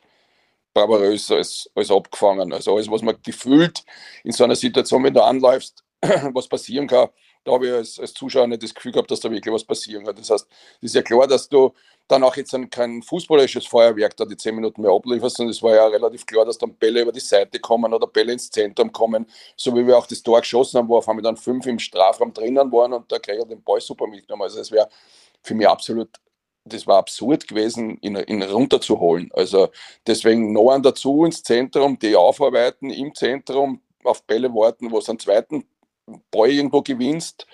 bravourös als, als abgefangen. Also alles, was man gefühlt in so einer Situation, wenn du anläufst, <clears throat> was passieren kann, da habe ich als, als, Zuschauer nicht das Gefühl gehabt, dass da wirklich was passieren kann. Das heißt, es ist ja klar, dass du dann auch jetzt kein fußballerisches Feuerwerk da die zehn Minuten mehr ablieferst, und es war ja relativ klar, dass dann Bälle über die Seite kommen oder Bälle ins Zentrum kommen, so wie wir auch das Tor geschossen haben, wo auf einmal dann fünf im Strafraum drinnen waren und der Gregor den Ball super mitgenommen. Also es wäre für mich absolut das war absurd gewesen, ihn, ihn runterzuholen. Also deswegen noch einen dazu ins Zentrum, die aufarbeiten im Zentrum, auf Bälle warten, wo es einen zweiten Ball irgendwo gewinnst,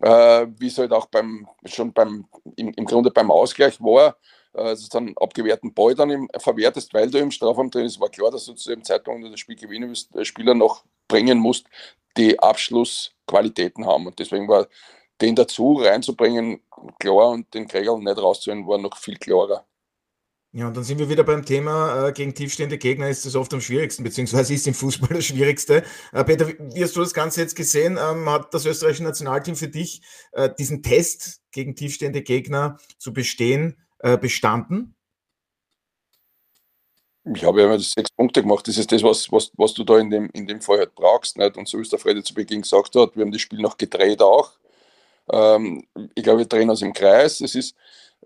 äh, wie es halt auch beim, schon beim, im, im Grunde beim Ausgleich war, äh, dann abgewehrten Ball dann im, verwertest, weil du im Strafraum drin ist, war klar, dass du zu dem Zeitpunkt, du das Spiel gewinnen willst, äh, Spieler noch bringen musst, die Abschlussqualitäten haben. Und deswegen war den dazu reinzubringen, klar, und den Kregel nicht rauszuholen, war noch viel klarer. Ja, und dann sind wir wieder beim Thema, äh, gegen tiefstehende Gegner ist es oft am schwierigsten, beziehungsweise ist im Fußball das Schwierigste. Äh, Peter, wie hast du das Ganze jetzt gesehen? Ähm, hat das österreichische Nationalteam für dich äh, diesen Test gegen tiefstehende Gegner zu bestehen äh, bestanden? Ich habe ja sechs Punkte gemacht. Das ist das, was, was, was du da in dem, in dem Fall halt brauchst. Nicht? Und so wie es der Freddy zu Beginn gesagt hat, wir haben das Spiel noch gedreht auch. Ähm, ich glaube, wir drehen uns im Kreis. Es ist,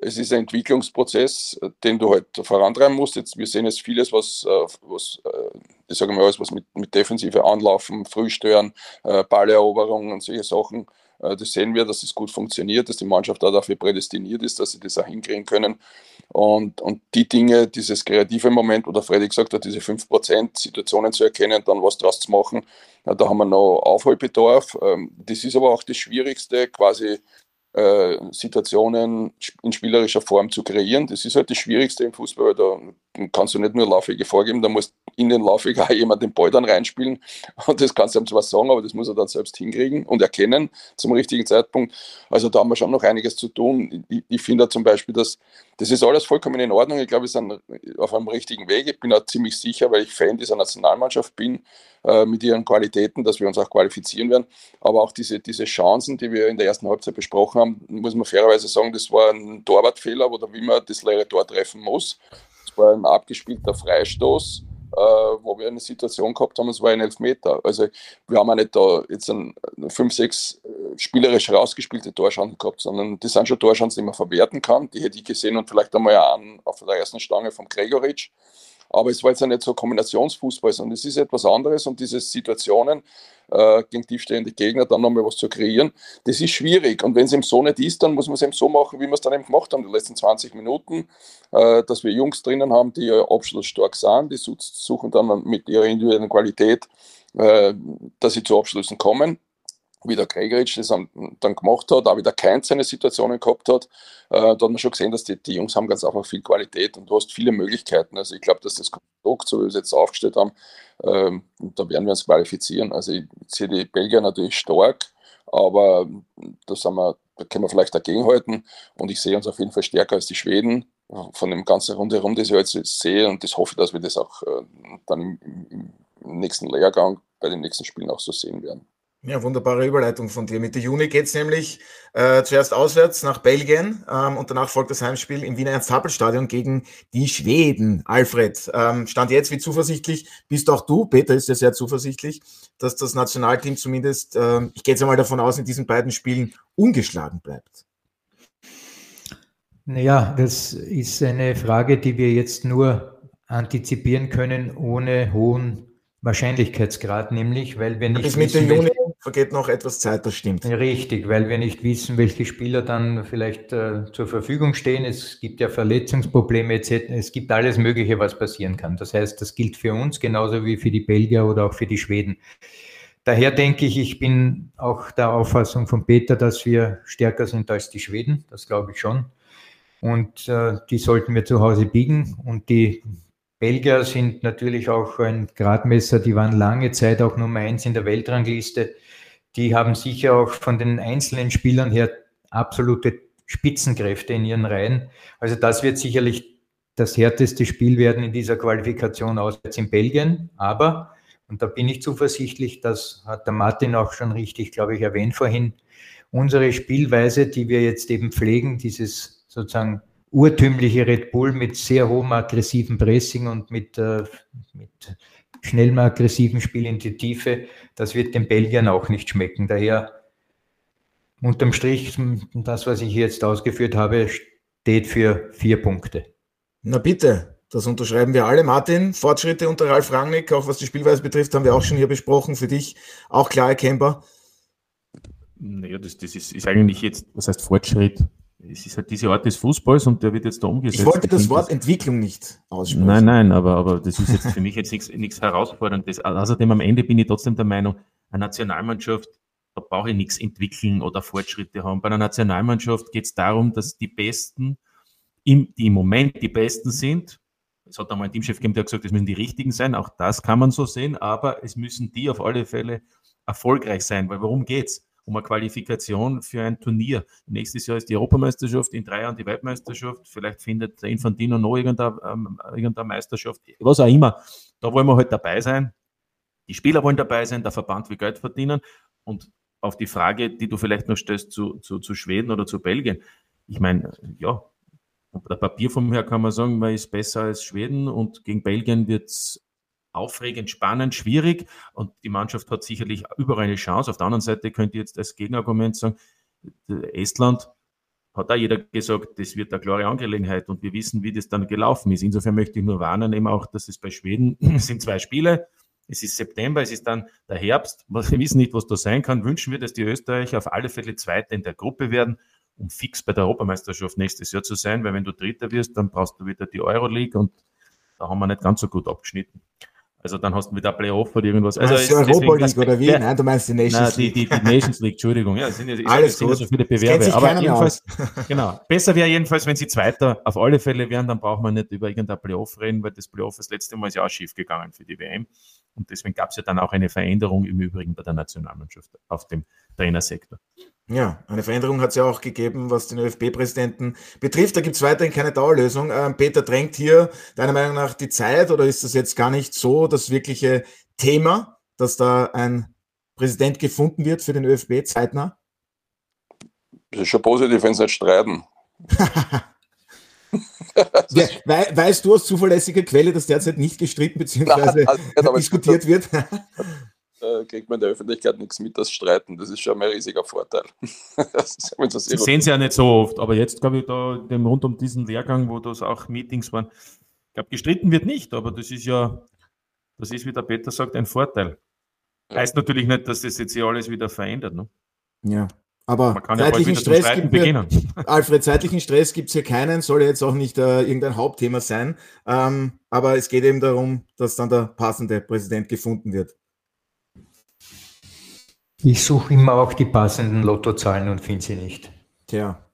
es ist ein Entwicklungsprozess, den du halt vorantreiben musst. Jetzt, wir sehen jetzt vieles, was, äh, was äh, ich sage mal alles, was mit, mit Defensive anlaufen, Frühstören, äh, Balleroberung und solche Sachen. Das sehen wir, dass es gut funktioniert, dass die Mannschaft da dafür prädestiniert ist, dass sie das auch hinkriegen können. Und, und die Dinge, dieses kreative Moment, wo der Freddy gesagt hat, diese 5% Situationen zu erkennen, dann was draus zu machen, da haben wir noch Aufholbedarf. Ähm, das ist aber auch das Schwierigste, quasi Situationen in spielerischer Form zu kreieren. Das ist halt das Schwierigste im Fußball, da kannst du nicht nur Laufwege vorgeben, da muss in den Laufweg auch jemand den Ball dann reinspielen. Und das kannst du ihm zwar sagen, aber das muss er dann selbst hinkriegen und erkennen zum richtigen Zeitpunkt. Also da haben wir schon noch einiges zu tun. Ich, ich finde zum Beispiel, dass das ist alles vollkommen in Ordnung. Ich glaube, wir sind auf einem richtigen Weg. Ich bin auch ziemlich sicher, weil ich Fan dieser Nationalmannschaft bin, äh, mit ihren Qualitäten, dass wir uns auch qualifizieren werden. Aber auch diese, diese Chancen, die wir in der ersten Halbzeit besprochen haben, muss man fairerweise sagen, das war ein Torwartfehler, wo der Wimmer das leere Tor treffen muss. War ein abgespielter Freistoß äh, wo wir eine Situation gehabt haben, es war ein Elfmeter. Also wir haben auch nicht da jetzt ein, fünf, sechs äh, spielerisch rausgespielte Torschancen gehabt, sondern das sind schon Torschancen, die man verwerten kann. Die hätte ich gesehen und vielleicht einmal an auf der ersten Stange vom Gregoritsch. Aber es war jetzt ja nicht so Kombinationsfußball, sondern es ist etwas anderes und diese Situationen äh, gegen tiefstehende Gegner dann nochmal was zu kreieren, das ist schwierig. Und wenn es eben so nicht ist, dann muss man es eben so machen, wie wir es dann eben gemacht haben, die letzten 20 Minuten, äh, dass wir Jungs drinnen haben, die ja abschlussstark sind, die suchen dann mit ihrer individuellen Qualität, äh, dass sie zu Abschlüssen kommen. Wie der Gregoritsch das dann gemacht hat, auch wie der Keins seine Situationen gehabt hat, äh, da hat man schon gesehen, dass die, die Jungs haben ganz einfach viel Qualität und du hast viele Möglichkeiten. Also ich glaube, dass das Konstrukt, so wie wir es jetzt aufgestellt haben, ähm, da werden wir uns qualifizieren. Also ich sehe die Belgier natürlich stark, aber da, sind wir, da können wir vielleicht dagegenhalten und ich sehe uns auf jeden Fall stärker als die Schweden von dem ganzen Rundherum, das ich jetzt sehe und das hoffe dass wir das auch äh, dann im, im nächsten Lehrgang bei den nächsten Spielen auch so sehen werden. Ja, wunderbare Überleitung von dir. Mitte Juni geht es nämlich äh, zuerst auswärts nach Belgien ähm, und danach folgt das Heimspiel im Wiener Ernst-Happel-Stadion gegen die Schweden. Alfred, ähm, stand jetzt wie zuversichtlich bist auch du, Peter ist ja sehr zuversichtlich, dass das Nationalteam zumindest, äh, ich gehe jetzt einmal davon aus, in diesen beiden Spielen ungeschlagen bleibt. Naja, das ist eine Frage, die wir jetzt nur antizipieren können, ohne hohen Wahrscheinlichkeitsgrad, nämlich, weil wir nicht. Bis Mitte Juni vergeht noch etwas Zeit, das stimmt. Richtig, weil wir nicht wissen, welche Spieler dann vielleicht äh, zur Verfügung stehen. Es gibt ja Verletzungsprobleme etc. Es gibt alles Mögliche, was passieren kann. Das heißt, das gilt für uns genauso wie für die Belgier oder auch für die Schweden. Daher denke ich, ich bin auch der Auffassung von Peter, dass wir stärker sind als die Schweden. Das glaube ich schon. Und äh, die sollten wir zu Hause biegen. Und die Belgier sind natürlich auch ein Gradmesser, die waren lange Zeit auch Nummer eins in der Weltrangliste. Die haben sicher auch von den einzelnen Spielern her absolute Spitzenkräfte in ihren Reihen. Also das wird sicherlich das härteste Spiel werden in dieser Qualifikation auswärts in Belgien. Aber, und da bin ich zuversichtlich, das hat der Martin auch schon richtig, glaube ich, erwähnt vorhin, unsere Spielweise, die wir jetzt eben pflegen, dieses sozusagen urtümliche Red Bull mit sehr hohem aggressiven Pressing und mit, äh, mit schnellem aggressiven Spiel in die Tiefe, das wird den Belgiern auch nicht schmecken. Daher unterm Strich, das, was ich jetzt ausgeführt habe, steht für vier Punkte. Na bitte, das unterschreiben wir alle. Martin, Fortschritte unter Ralf Rangnick, auch was die Spielweise betrifft, haben wir auch schon hier besprochen. Für dich auch klar erkennbar. Naja, das, das ist, ist eigentlich jetzt, was heißt Fortschritt? Es ist halt diese Art des Fußballs und der wird jetzt da umgesetzt. Ich wollte das Wort Entwicklung nicht aussprechen. Nein, nein, aber, aber das ist jetzt für mich jetzt nichts, nichts Herausforderndes. Außerdem am Ende bin ich trotzdem der Meinung, eine Nationalmannschaft, da brauche ich nichts entwickeln oder Fortschritte haben. Bei einer Nationalmannschaft geht es darum, dass die Besten, im, die im Moment die Besten sind, es hat einmal ein Teamchef gegeben, der hat gesagt, es müssen die Richtigen sein, auch das kann man so sehen, aber es müssen die auf alle Fälle erfolgreich sein, weil worum geht's? Um eine Qualifikation für ein Turnier. Nächstes Jahr ist die Europameisterschaft, in drei Jahren die Weltmeisterschaft, vielleicht findet der Infantino noch irgendeine, ähm, irgendeine Meisterschaft, was auch immer. Da wollen wir halt dabei sein. Die Spieler wollen dabei sein, der Verband will Geld verdienen. Und auf die Frage, die du vielleicht noch stellst zu, zu, zu Schweden oder zu Belgien, ich meine, ja, der Papierform her kann man sagen, man ist besser als Schweden und gegen Belgien wird es aufregend, spannend, schwierig und die Mannschaft hat sicherlich überall eine Chance. Auf der anderen Seite könnte ich jetzt als Gegenargument sagen, Estland hat da jeder gesagt, das wird eine klare Angelegenheit und wir wissen, wie das dann gelaufen ist. Insofern möchte ich nur warnen, eben auch, dass es bei Schweden <clears throat> sind zwei Spiele. Es ist September, es ist dann der Herbst. Wir wissen nicht, was da sein kann. Wünschen wir, dass die Österreicher auf alle Fälle Zweite in der Gruppe werden, um fix bei der Europameisterschaft nächstes Jahr zu sein, weil wenn du Dritter wirst, dann brauchst du wieder die Euroleague und da haben wir nicht ganz so gut abgeschnitten. Also dann hast du wieder Playoff oder irgendwas. Also ist Europa League oder wie? Nein, du meinst die Nations League. Die, die, die Nations League, Entschuldigung. Ja, sind ja, Alles sind ja so viele Bewerbe. Aber jedenfalls, <laughs> genau. Besser wäre jedenfalls, wenn sie Zweiter auf alle Fälle wären, dann braucht man nicht über irgendein Playoff reden, weil das Playoff das letzte Mal ist ja auch schief gegangen für die WM. Und deswegen gab es ja dann auch eine Veränderung im Übrigen bei der Nationalmannschaft auf dem Trainersektor. Ja, eine Veränderung hat es ja auch gegeben, was den ÖFB-Präsidenten betrifft. Da gibt es weiterhin keine Dauerlösung. Ähm, Peter, drängt hier deiner Meinung nach die Zeit oder ist das jetzt gar nicht so das wirkliche Thema, dass da ein Präsident gefunden wird für den ÖFB zeitnah? Das ist schon positiv, wenn sie nicht streiten. <laughs> We weißt du aus zuverlässiger Quelle, dass derzeit nicht gestritten bzw. diskutiert wird? Äh, kriegt man in der Öffentlichkeit nichts mit, das Streiten. Das ist schon ein riesiger Vorteil. <laughs> Sie sehen es ja nicht so oft, aber jetzt, glaube ich, da dem, rund um diesen Lehrgang, wo das auch Meetings waren, ich glaube, gestritten wird nicht, aber das ist ja, das ist, wie der Peter sagt, ein Vorteil. Ja. Heißt natürlich nicht, dass das jetzt hier alles wieder verändert. Ne? Ja, aber zeitlichen ja Stress gibt wir, Alfred, zeitlichen Stress gibt es hier keinen, soll jetzt auch nicht äh, irgendein Hauptthema sein. Ähm, aber es geht eben darum, dass dann der passende Präsident gefunden wird. Ich suche immer auch die passenden Lottozahlen und finde sie nicht. Tja,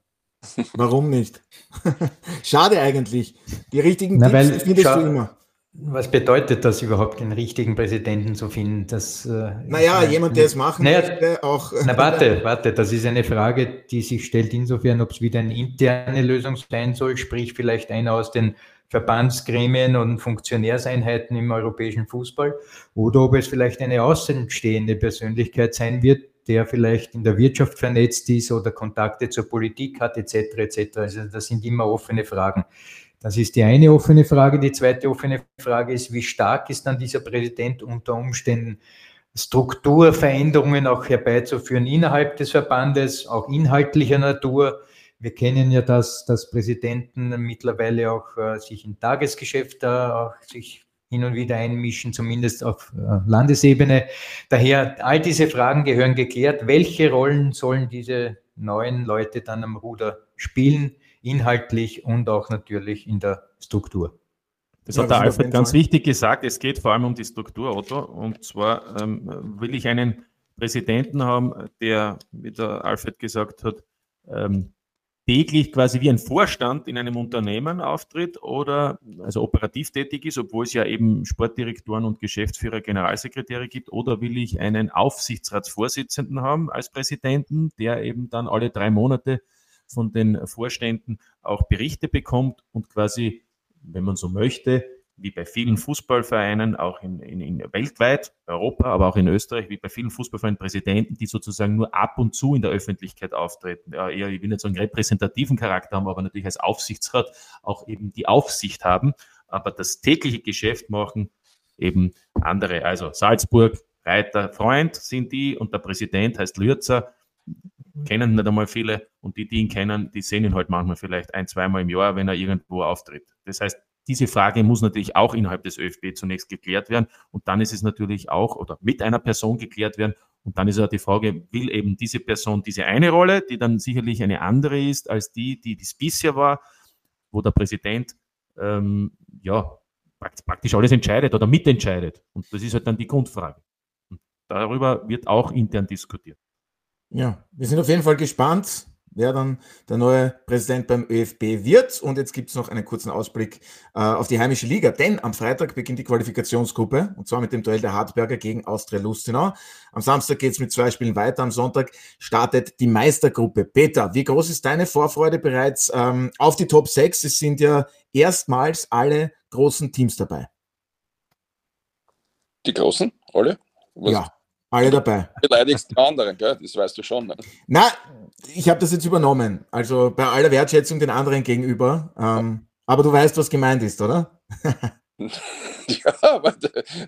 warum nicht? <laughs> Schade eigentlich. Die richtigen Na, Tipps findest du immer. Was bedeutet das überhaupt, den richtigen Präsidenten zu finden? Das, äh, naja, jemand, der es machen naja, möchte, auch. Na, warte, warte, das ist eine Frage, die sich stellt insofern, ob es wieder eine interne Lösung sein soll, sprich vielleicht einer aus den Verbandsgremien und Funktionärseinheiten im europäischen Fußball, oder ob es vielleicht eine außenstehende Persönlichkeit sein wird, der vielleicht in der Wirtschaft vernetzt ist oder Kontakte zur Politik hat, etc. etc. Also das sind immer offene Fragen. Das ist die eine offene Frage. Die zweite offene Frage ist, wie stark ist dann dieser Präsident unter Umständen Strukturveränderungen auch herbeizuführen innerhalb des Verbandes, auch inhaltlicher Natur. Wir kennen ja das, dass Präsidenten mittlerweile auch äh, sich im Tagesgeschäft äh, auch sich hin und wieder einmischen, zumindest auf äh, Landesebene. Daher, all diese Fragen gehören geklärt. Welche Rollen sollen diese neuen Leute dann am Ruder spielen? inhaltlich und auch natürlich in der Struktur. Das hat der Alfred ganz wichtig gesagt. Es geht vor allem um die Struktur, Otto. Und zwar ähm, will ich einen Präsidenten haben, der, wie der Alfred gesagt hat, ähm, täglich quasi wie ein Vorstand in einem Unternehmen auftritt oder also operativ tätig ist, obwohl es ja eben Sportdirektoren und Geschäftsführer, Generalsekretäre gibt, oder will ich einen Aufsichtsratsvorsitzenden haben als Präsidenten, der eben dann alle drei Monate von den Vorständen auch Berichte bekommt und quasi, wenn man so möchte, wie bei vielen Fußballvereinen, auch in, in, in weltweit, Europa, aber auch in Österreich, wie bei vielen Fußballvereinen Präsidenten, die sozusagen nur ab und zu in der Öffentlichkeit auftreten, ja, eher, ich will nicht sagen repräsentativen Charakter haben, aber natürlich als Aufsichtsrat auch eben die Aufsicht haben, aber das tägliche Geschäft machen eben andere. Also Salzburg, Reiter, Freund sind die und der Präsident heißt Lürzer kennen nicht einmal viele und die, die ihn kennen, die sehen ihn halt manchmal vielleicht ein, zweimal im Jahr, wenn er irgendwo auftritt. Das heißt, diese Frage muss natürlich auch innerhalb des ÖFB zunächst geklärt werden und dann ist es natürlich auch oder mit einer Person geklärt werden und dann ist ja die Frage, will eben diese Person diese eine Rolle, die dann sicherlich eine andere ist als die, die dies bisher war, wo der Präsident ähm, ja praktisch alles entscheidet oder mitentscheidet. Und das ist halt dann die Grundfrage. Und darüber wird auch intern diskutiert. Ja, wir sind auf jeden Fall gespannt, wer dann der neue Präsident beim ÖFB wird. Und jetzt gibt es noch einen kurzen Ausblick äh, auf die heimische Liga, denn am Freitag beginnt die Qualifikationsgruppe und zwar mit dem Duell der Hartberger gegen Austria Lustenau. Am Samstag geht es mit zwei Spielen weiter, am Sonntag startet die Meistergruppe. Peter, wie groß ist deine Vorfreude bereits ähm, auf die Top 6? Es sind ja erstmals alle großen Teams dabei. Die großen? Alle? Was? Ja. Alle dabei. Beleidigst die anderen, gell? das weißt du schon. Ne? Na, ich habe das jetzt übernommen. Also bei aller Wertschätzung den anderen gegenüber. Ähm, aber du weißt, was gemeint ist, oder? <laughs> ja, aber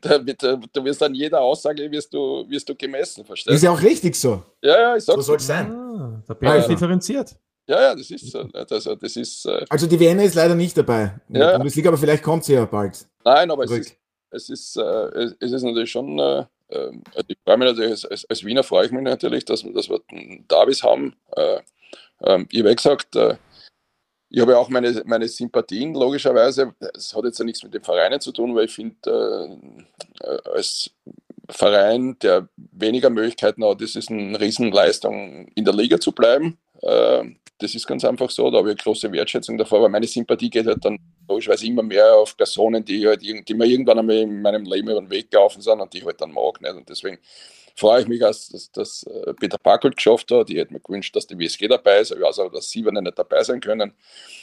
damit, du wirst an jeder Aussage wirst du, wirst du gemessen, verstehst du? Ist ja auch richtig so. Ja, ja, ich sag's. So soll es sein. Ah, da bin ich also. differenziert. Ja, ja, das ist so. Also, das ist, äh also die Vienna ist leider nicht dabei. Ja, Bundesliga, aber vielleicht kommt sie ja bald. Nein, aber es ist, es ist, äh, es ist natürlich schon äh, ähm, also ich freue mich natürlich, als, als, als, Wiener freue ich mich natürlich, dass, dass wir Davis haben. Äh, ähm, ich habe ja gesagt, äh, ich habe ja auch meine, meine Sympathien, logischerweise. Es hat jetzt ja nichts mit den Vereinen zu tun, weil ich finde, äh, als Verein, der weniger Möglichkeiten hat, das ist eine Riesenleistung, in der Liga zu bleiben. Das ist ganz einfach so, da habe ich große Wertschätzung davor, aber meine Sympathie geht halt dann logischerweise immer mehr auf Personen, die, halt, die mir irgendwann einmal in meinem Leben über den Weg gelaufen sind und die ich halt dann mag. Nicht? Und deswegen freue ich mich, dass, dass, dass äh, Peter Packel geschafft hat. Ich hätte mir gewünscht, dass die WSG dabei ist. Ich weiß auch, dass sie, nicht dabei sein können.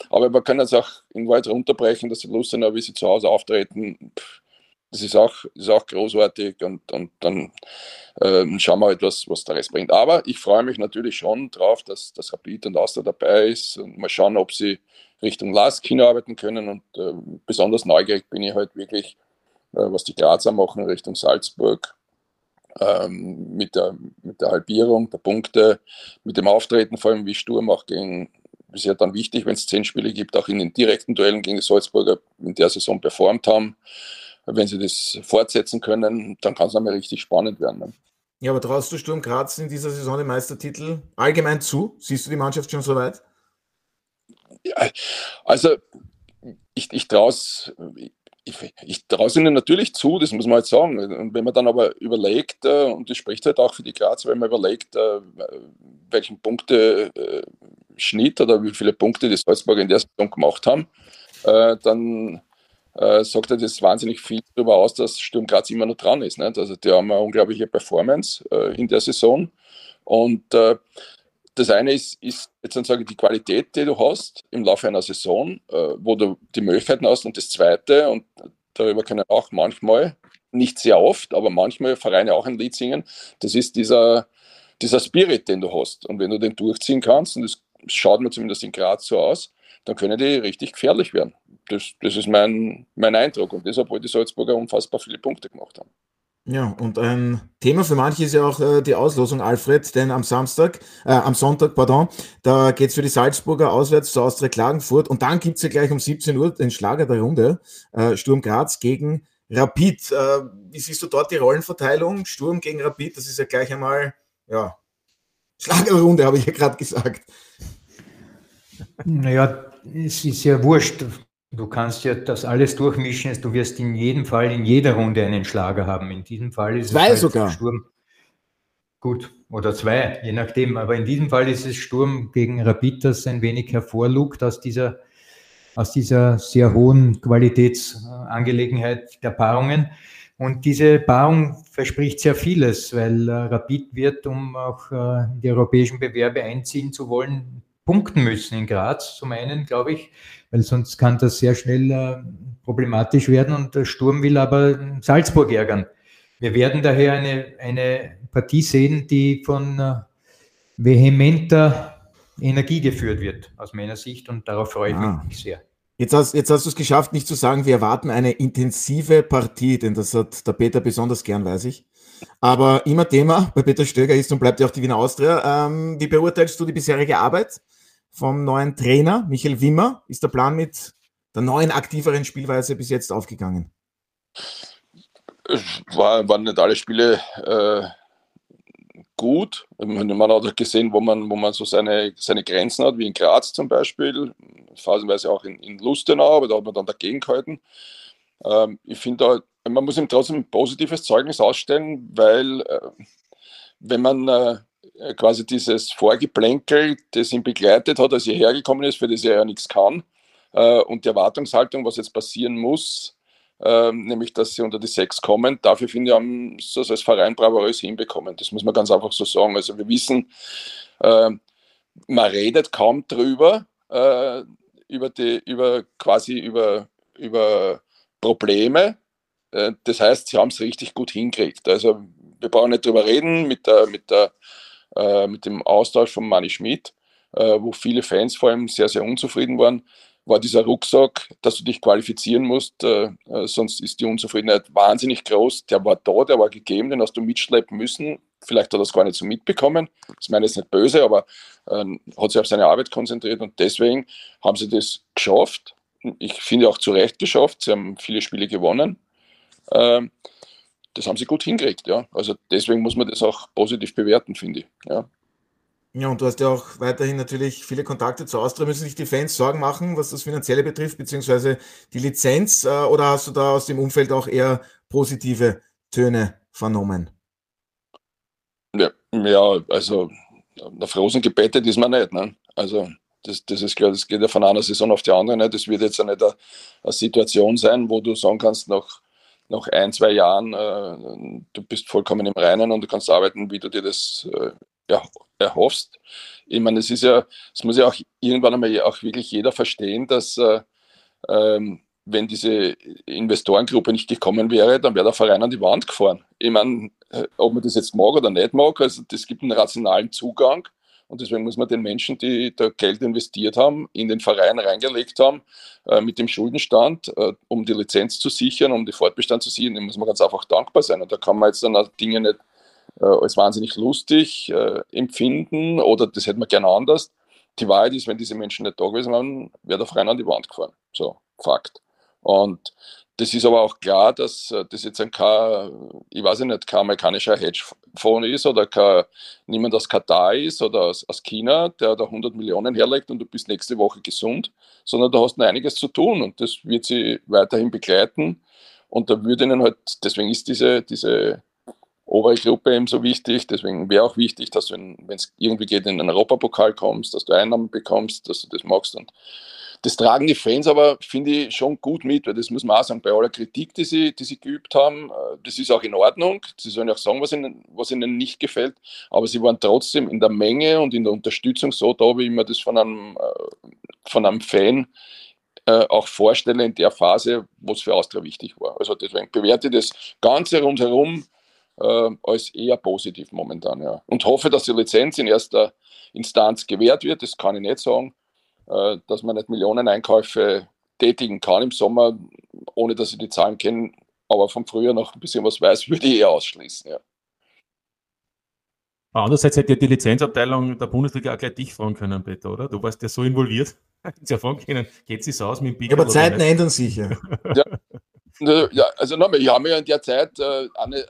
Aber wir können es auch in Wald runterbrechen, dass sie Lust haben, wie sie zu Hause auftreten. Das ist auch, ist auch großartig und, und dann ähm, schauen wir halt, was, der Rest bringt. Aber ich freue mich natürlich schon drauf, dass das Rapid und Austria dabei ist und mal schauen, ob sie Richtung Last Kino arbeiten können und äh, besonders neugierig bin ich halt wirklich, äh, was die Grazer machen Richtung Salzburg. Ähm, mit, der, mit der Halbierung der Punkte, mit dem Auftreten, vor allem wie Sturm auch gegen, ist ja dann wichtig, wenn es zehn Spiele gibt, auch in den direkten Duellen gegen die Salzburger in der Saison performt haben. Wenn sie das fortsetzen können, dann kann es einmal richtig spannend werden. Ne? Ja, aber traust du Sturm Graz in dieser Saison den Meistertitel allgemein zu? Siehst du die Mannschaft schon so weit? Ja, also ich, ich traue es ich, ich traue es ihnen natürlich zu, das muss man halt sagen. Und wenn man dann aber überlegt, äh, und das spricht halt auch für die Graz, wenn man überlegt, äh, welchen Punkte-Schnitt äh, oder wie viele Punkte die Salzburger in der Saison gemacht haben, dann sagt er das wahnsinnig viel darüber aus, dass Sturm Graz immer noch dran ist. Nicht? Also die haben eine unglaubliche Performance in der Saison. Und das eine ist, ist jetzt sage ich, die Qualität, die du hast im Laufe einer Saison, äh, wo du die Möglichkeiten hast. Und das zweite, und darüber können auch manchmal, nicht sehr oft, aber manchmal Vereine auch ein Lied singen, das ist dieser, dieser Spirit, den du hast. Und wenn du den durchziehen kannst, und das schaut mir zumindest in Graz so aus, dann können die richtig gefährlich werden. Das, das ist mein, mein Eindruck. Und deshalb, obwohl die Salzburger unfassbar viele Punkte gemacht haben. Ja, und ein Thema für manche ist ja auch äh, die Auslosung, Alfred, denn am Samstag, äh, am Sonntag, pardon, da geht's für die Salzburger auswärts zur Austria Klagenfurt und dann gibt's ja gleich um 17 Uhr den Schlager der Runde, äh, Sturm Graz gegen Rapid. Äh, wie siehst du dort die Rollenverteilung? Sturm gegen Rapid, das ist ja gleich einmal, ja, Schlager der Runde, habe ich ja gerade gesagt. Naja, es ist ja wurscht, Du kannst ja das alles durchmischen. Du wirst in jedem Fall, in jeder Runde einen Schlager haben. In diesem Fall ist zwei es halt sogar. Sturm. Gut, oder zwei, je nachdem. Aber in diesem Fall ist es Sturm gegen Rapid, das ein wenig hervorlugt aus dieser, aus dieser sehr hohen Qualitätsangelegenheit der Paarungen. Und diese Paarung verspricht sehr vieles, weil äh, Rapid wird, um auch äh, in die europäischen Bewerbe einziehen zu wollen, punkten müssen in Graz. Zum einen, glaube ich, weil sonst kann das sehr schnell äh, problematisch werden und der Sturm will aber Salzburg ärgern. Wir werden daher eine, eine Partie sehen, die von äh, vehementer Energie geführt wird, aus meiner Sicht, und darauf freue ich ah. mich sehr. Jetzt hast, jetzt hast du es geschafft, nicht zu sagen, wir erwarten eine intensive Partie, denn das hat der Peter besonders gern, weiß ich. Aber immer Thema bei Peter Stöger ist und bleibt ja auch die Wiener Austria. Ähm, wie beurteilst du die bisherige Arbeit? vom neuen Trainer Michael Wimmer. Ist der Plan mit der neuen, aktiveren Spielweise bis jetzt aufgegangen? War, waren nicht alle Spiele äh, gut. Man hat gesehen, wo man, wo man so seine, seine Grenzen hat, wie in Graz zum Beispiel, phasenweise auch in, in Lustenau, aber da hat man dann dagegen gehalten. Ähm, ich finde, man muss ihm trotzdem ein positives Zeugnis ausstellen, weil äh, wenn man äh, quasi dieses Vorgeplänkel, das ihn begleitet hat, als er hergekommen ist, für das er ja nichts kann, äh, und die Erwartungshaltung, was jetzt passieren muss, äh, nämlich dass sie unter die Sechs kommen, dafür finde ich, haben sie das als Verein bravourös hinbekommen. Das muss man ganz einfach so sagen. Also wir wissen, äh, man redet kaum drüber, äh, über die, über quasi über, über Probleme. Äh, das heißt, sie haben es richtig gut hingekriegt. Also wir brauchen nicht drüber reden mit der, mit der äh, mit dem Austausch von Manny Schmidt, äh, wo viele Fans vor allem sehr, sehr unzufrieden waren, war dieser Rucksack, dass du dich qualifizieren musst, äh, äh, sonst ist die Unzufriedenheit wahnsinnig groß. Der war da, der war gegeben, den hast du mitschleppen müssen. Vielleicht hat er es gar nicht so mitbekommen. Das meine ich jetzt nicht böse, aber äh, hat sich auf seine Arbeit konzentriert und deswegen haben sie das geschafft. Ich finde auch zu Recht geschafft. Sie haben viele Spiele gewonnen. Ähm, das haben sie gut hingekriegt, ja. Also deswegen muss man das auch positiv bewerten, finde ich. Ja. Ja, und du hast ja auch weiterhin natürlich viele Kontakte zu Austria. Müssen sich die Fans Sorgen machen, was das Finanzielle betrifft, beziehungsweise die Lizenz? Äh, oder hast du da aus dem Umfeld auch eher positive Töne vernommen? Ja, ja also auf Rosen gebettet ist man nicht. Ne? Also das, das ist klar, das geht ja von einer Saison auf die andere nicht. Das wird jetzt ja nicht eine, eine Situation sein, wo du sagen kannst, nach nach ein, zwei Jahren, äh, du bist vollkommen im Reinen und du kannst arbeiten, wie du dir das äh, ja, erhoffst. Ich meine, es ist ja, es muss ja auch irgendwann einmal auch wirklich jeder verstehen, dass äh, ähm, wenn diese Investorengruppe nicht gekommen wäre, dann wäre der Verein an die Wand gefahren. Ich meine, äh, ob man das jetzt mag oder nicht mag, also das gibt einen rationalen Zugang und deswegen muss man den Menschen, die da Geld investiert haben, in den Verein reingelegt haben, äh, mit dem Schuldenstand, äh, um die Lizenz zu sichern, um die Fortbestand zu sichern, dem muss man ganz einfach dankbar sein. Und da kann man jetzt dann auch Dinge nicht äh, als wahnsinnig lustig äh, empfinden oder das hätte man gerne anders. Die Wahrheit ist, wenn diese Menschen nicht da gewesen wären, wäre der Verein an die Wand gefahren. So, Fakt. Und das ist aber auch klar, dass äh, das jetzt ein kein, ich weiß nicht, kein amerikanischer Hedgefonds ist oder kein, niemand aus Katar ist oder aus, aus, China, der da 100 Millionen herlegt und du bist nächste Woche gesund, sondern du hast noch einiges zu tun und das wird sie weiterhin begleiten. Und da würde ihnen halt, deswegen ist diese, diese obere Gruppe eben so wichtig, deswegen wäre auch wichtig, dass du, wenn es irgendwie geht, in den Europapokal kommst, dass du Einnahmen bekommst, dass du das magst und das tragen die Fans aber, finde ich, schon gut mit, weil das muss man auch sagen, bei aller Kritik, die sie, die sie geübt haben, äh, das ist auch in Ordnung. Sie sollen auch sagen, was ihnen, was ihnen nicht gefällt, aber sie waren trotzdem in der Menge und in der Unterstützung so da, wie mir das von einem, äh, von einem Fan äh, auch vorstelle in der Phase, wo es für Austria wichtig war. Also deswegen bewerte ich das Ganze rundherum äh, als eher positiv momentan. Ja. Und hoffe, dass die Lizenz in erster Instanz gewährt wird, das kann ich nicht sagen. Äh, dass man nicht Millionen Einkäufe tätigen kann im Sommer, ohne dass ich die Zahlen kenne, aber vom Frühjahr noch ein bisschen was weiß, <laughs> würde ich eher ausschließen. Ja. Andererseits hätte ja die Lizenzabteilung der Bundesliga auch gleich dich fragen können, Peter, oder? Du warst ja so involviert. <laughs> Sie ja fragen können, geht es aus mit dem Big Aber Zeiten ändern sich ja. ja. ja also nochmal, ich habe mir in der Zeit äh, eine,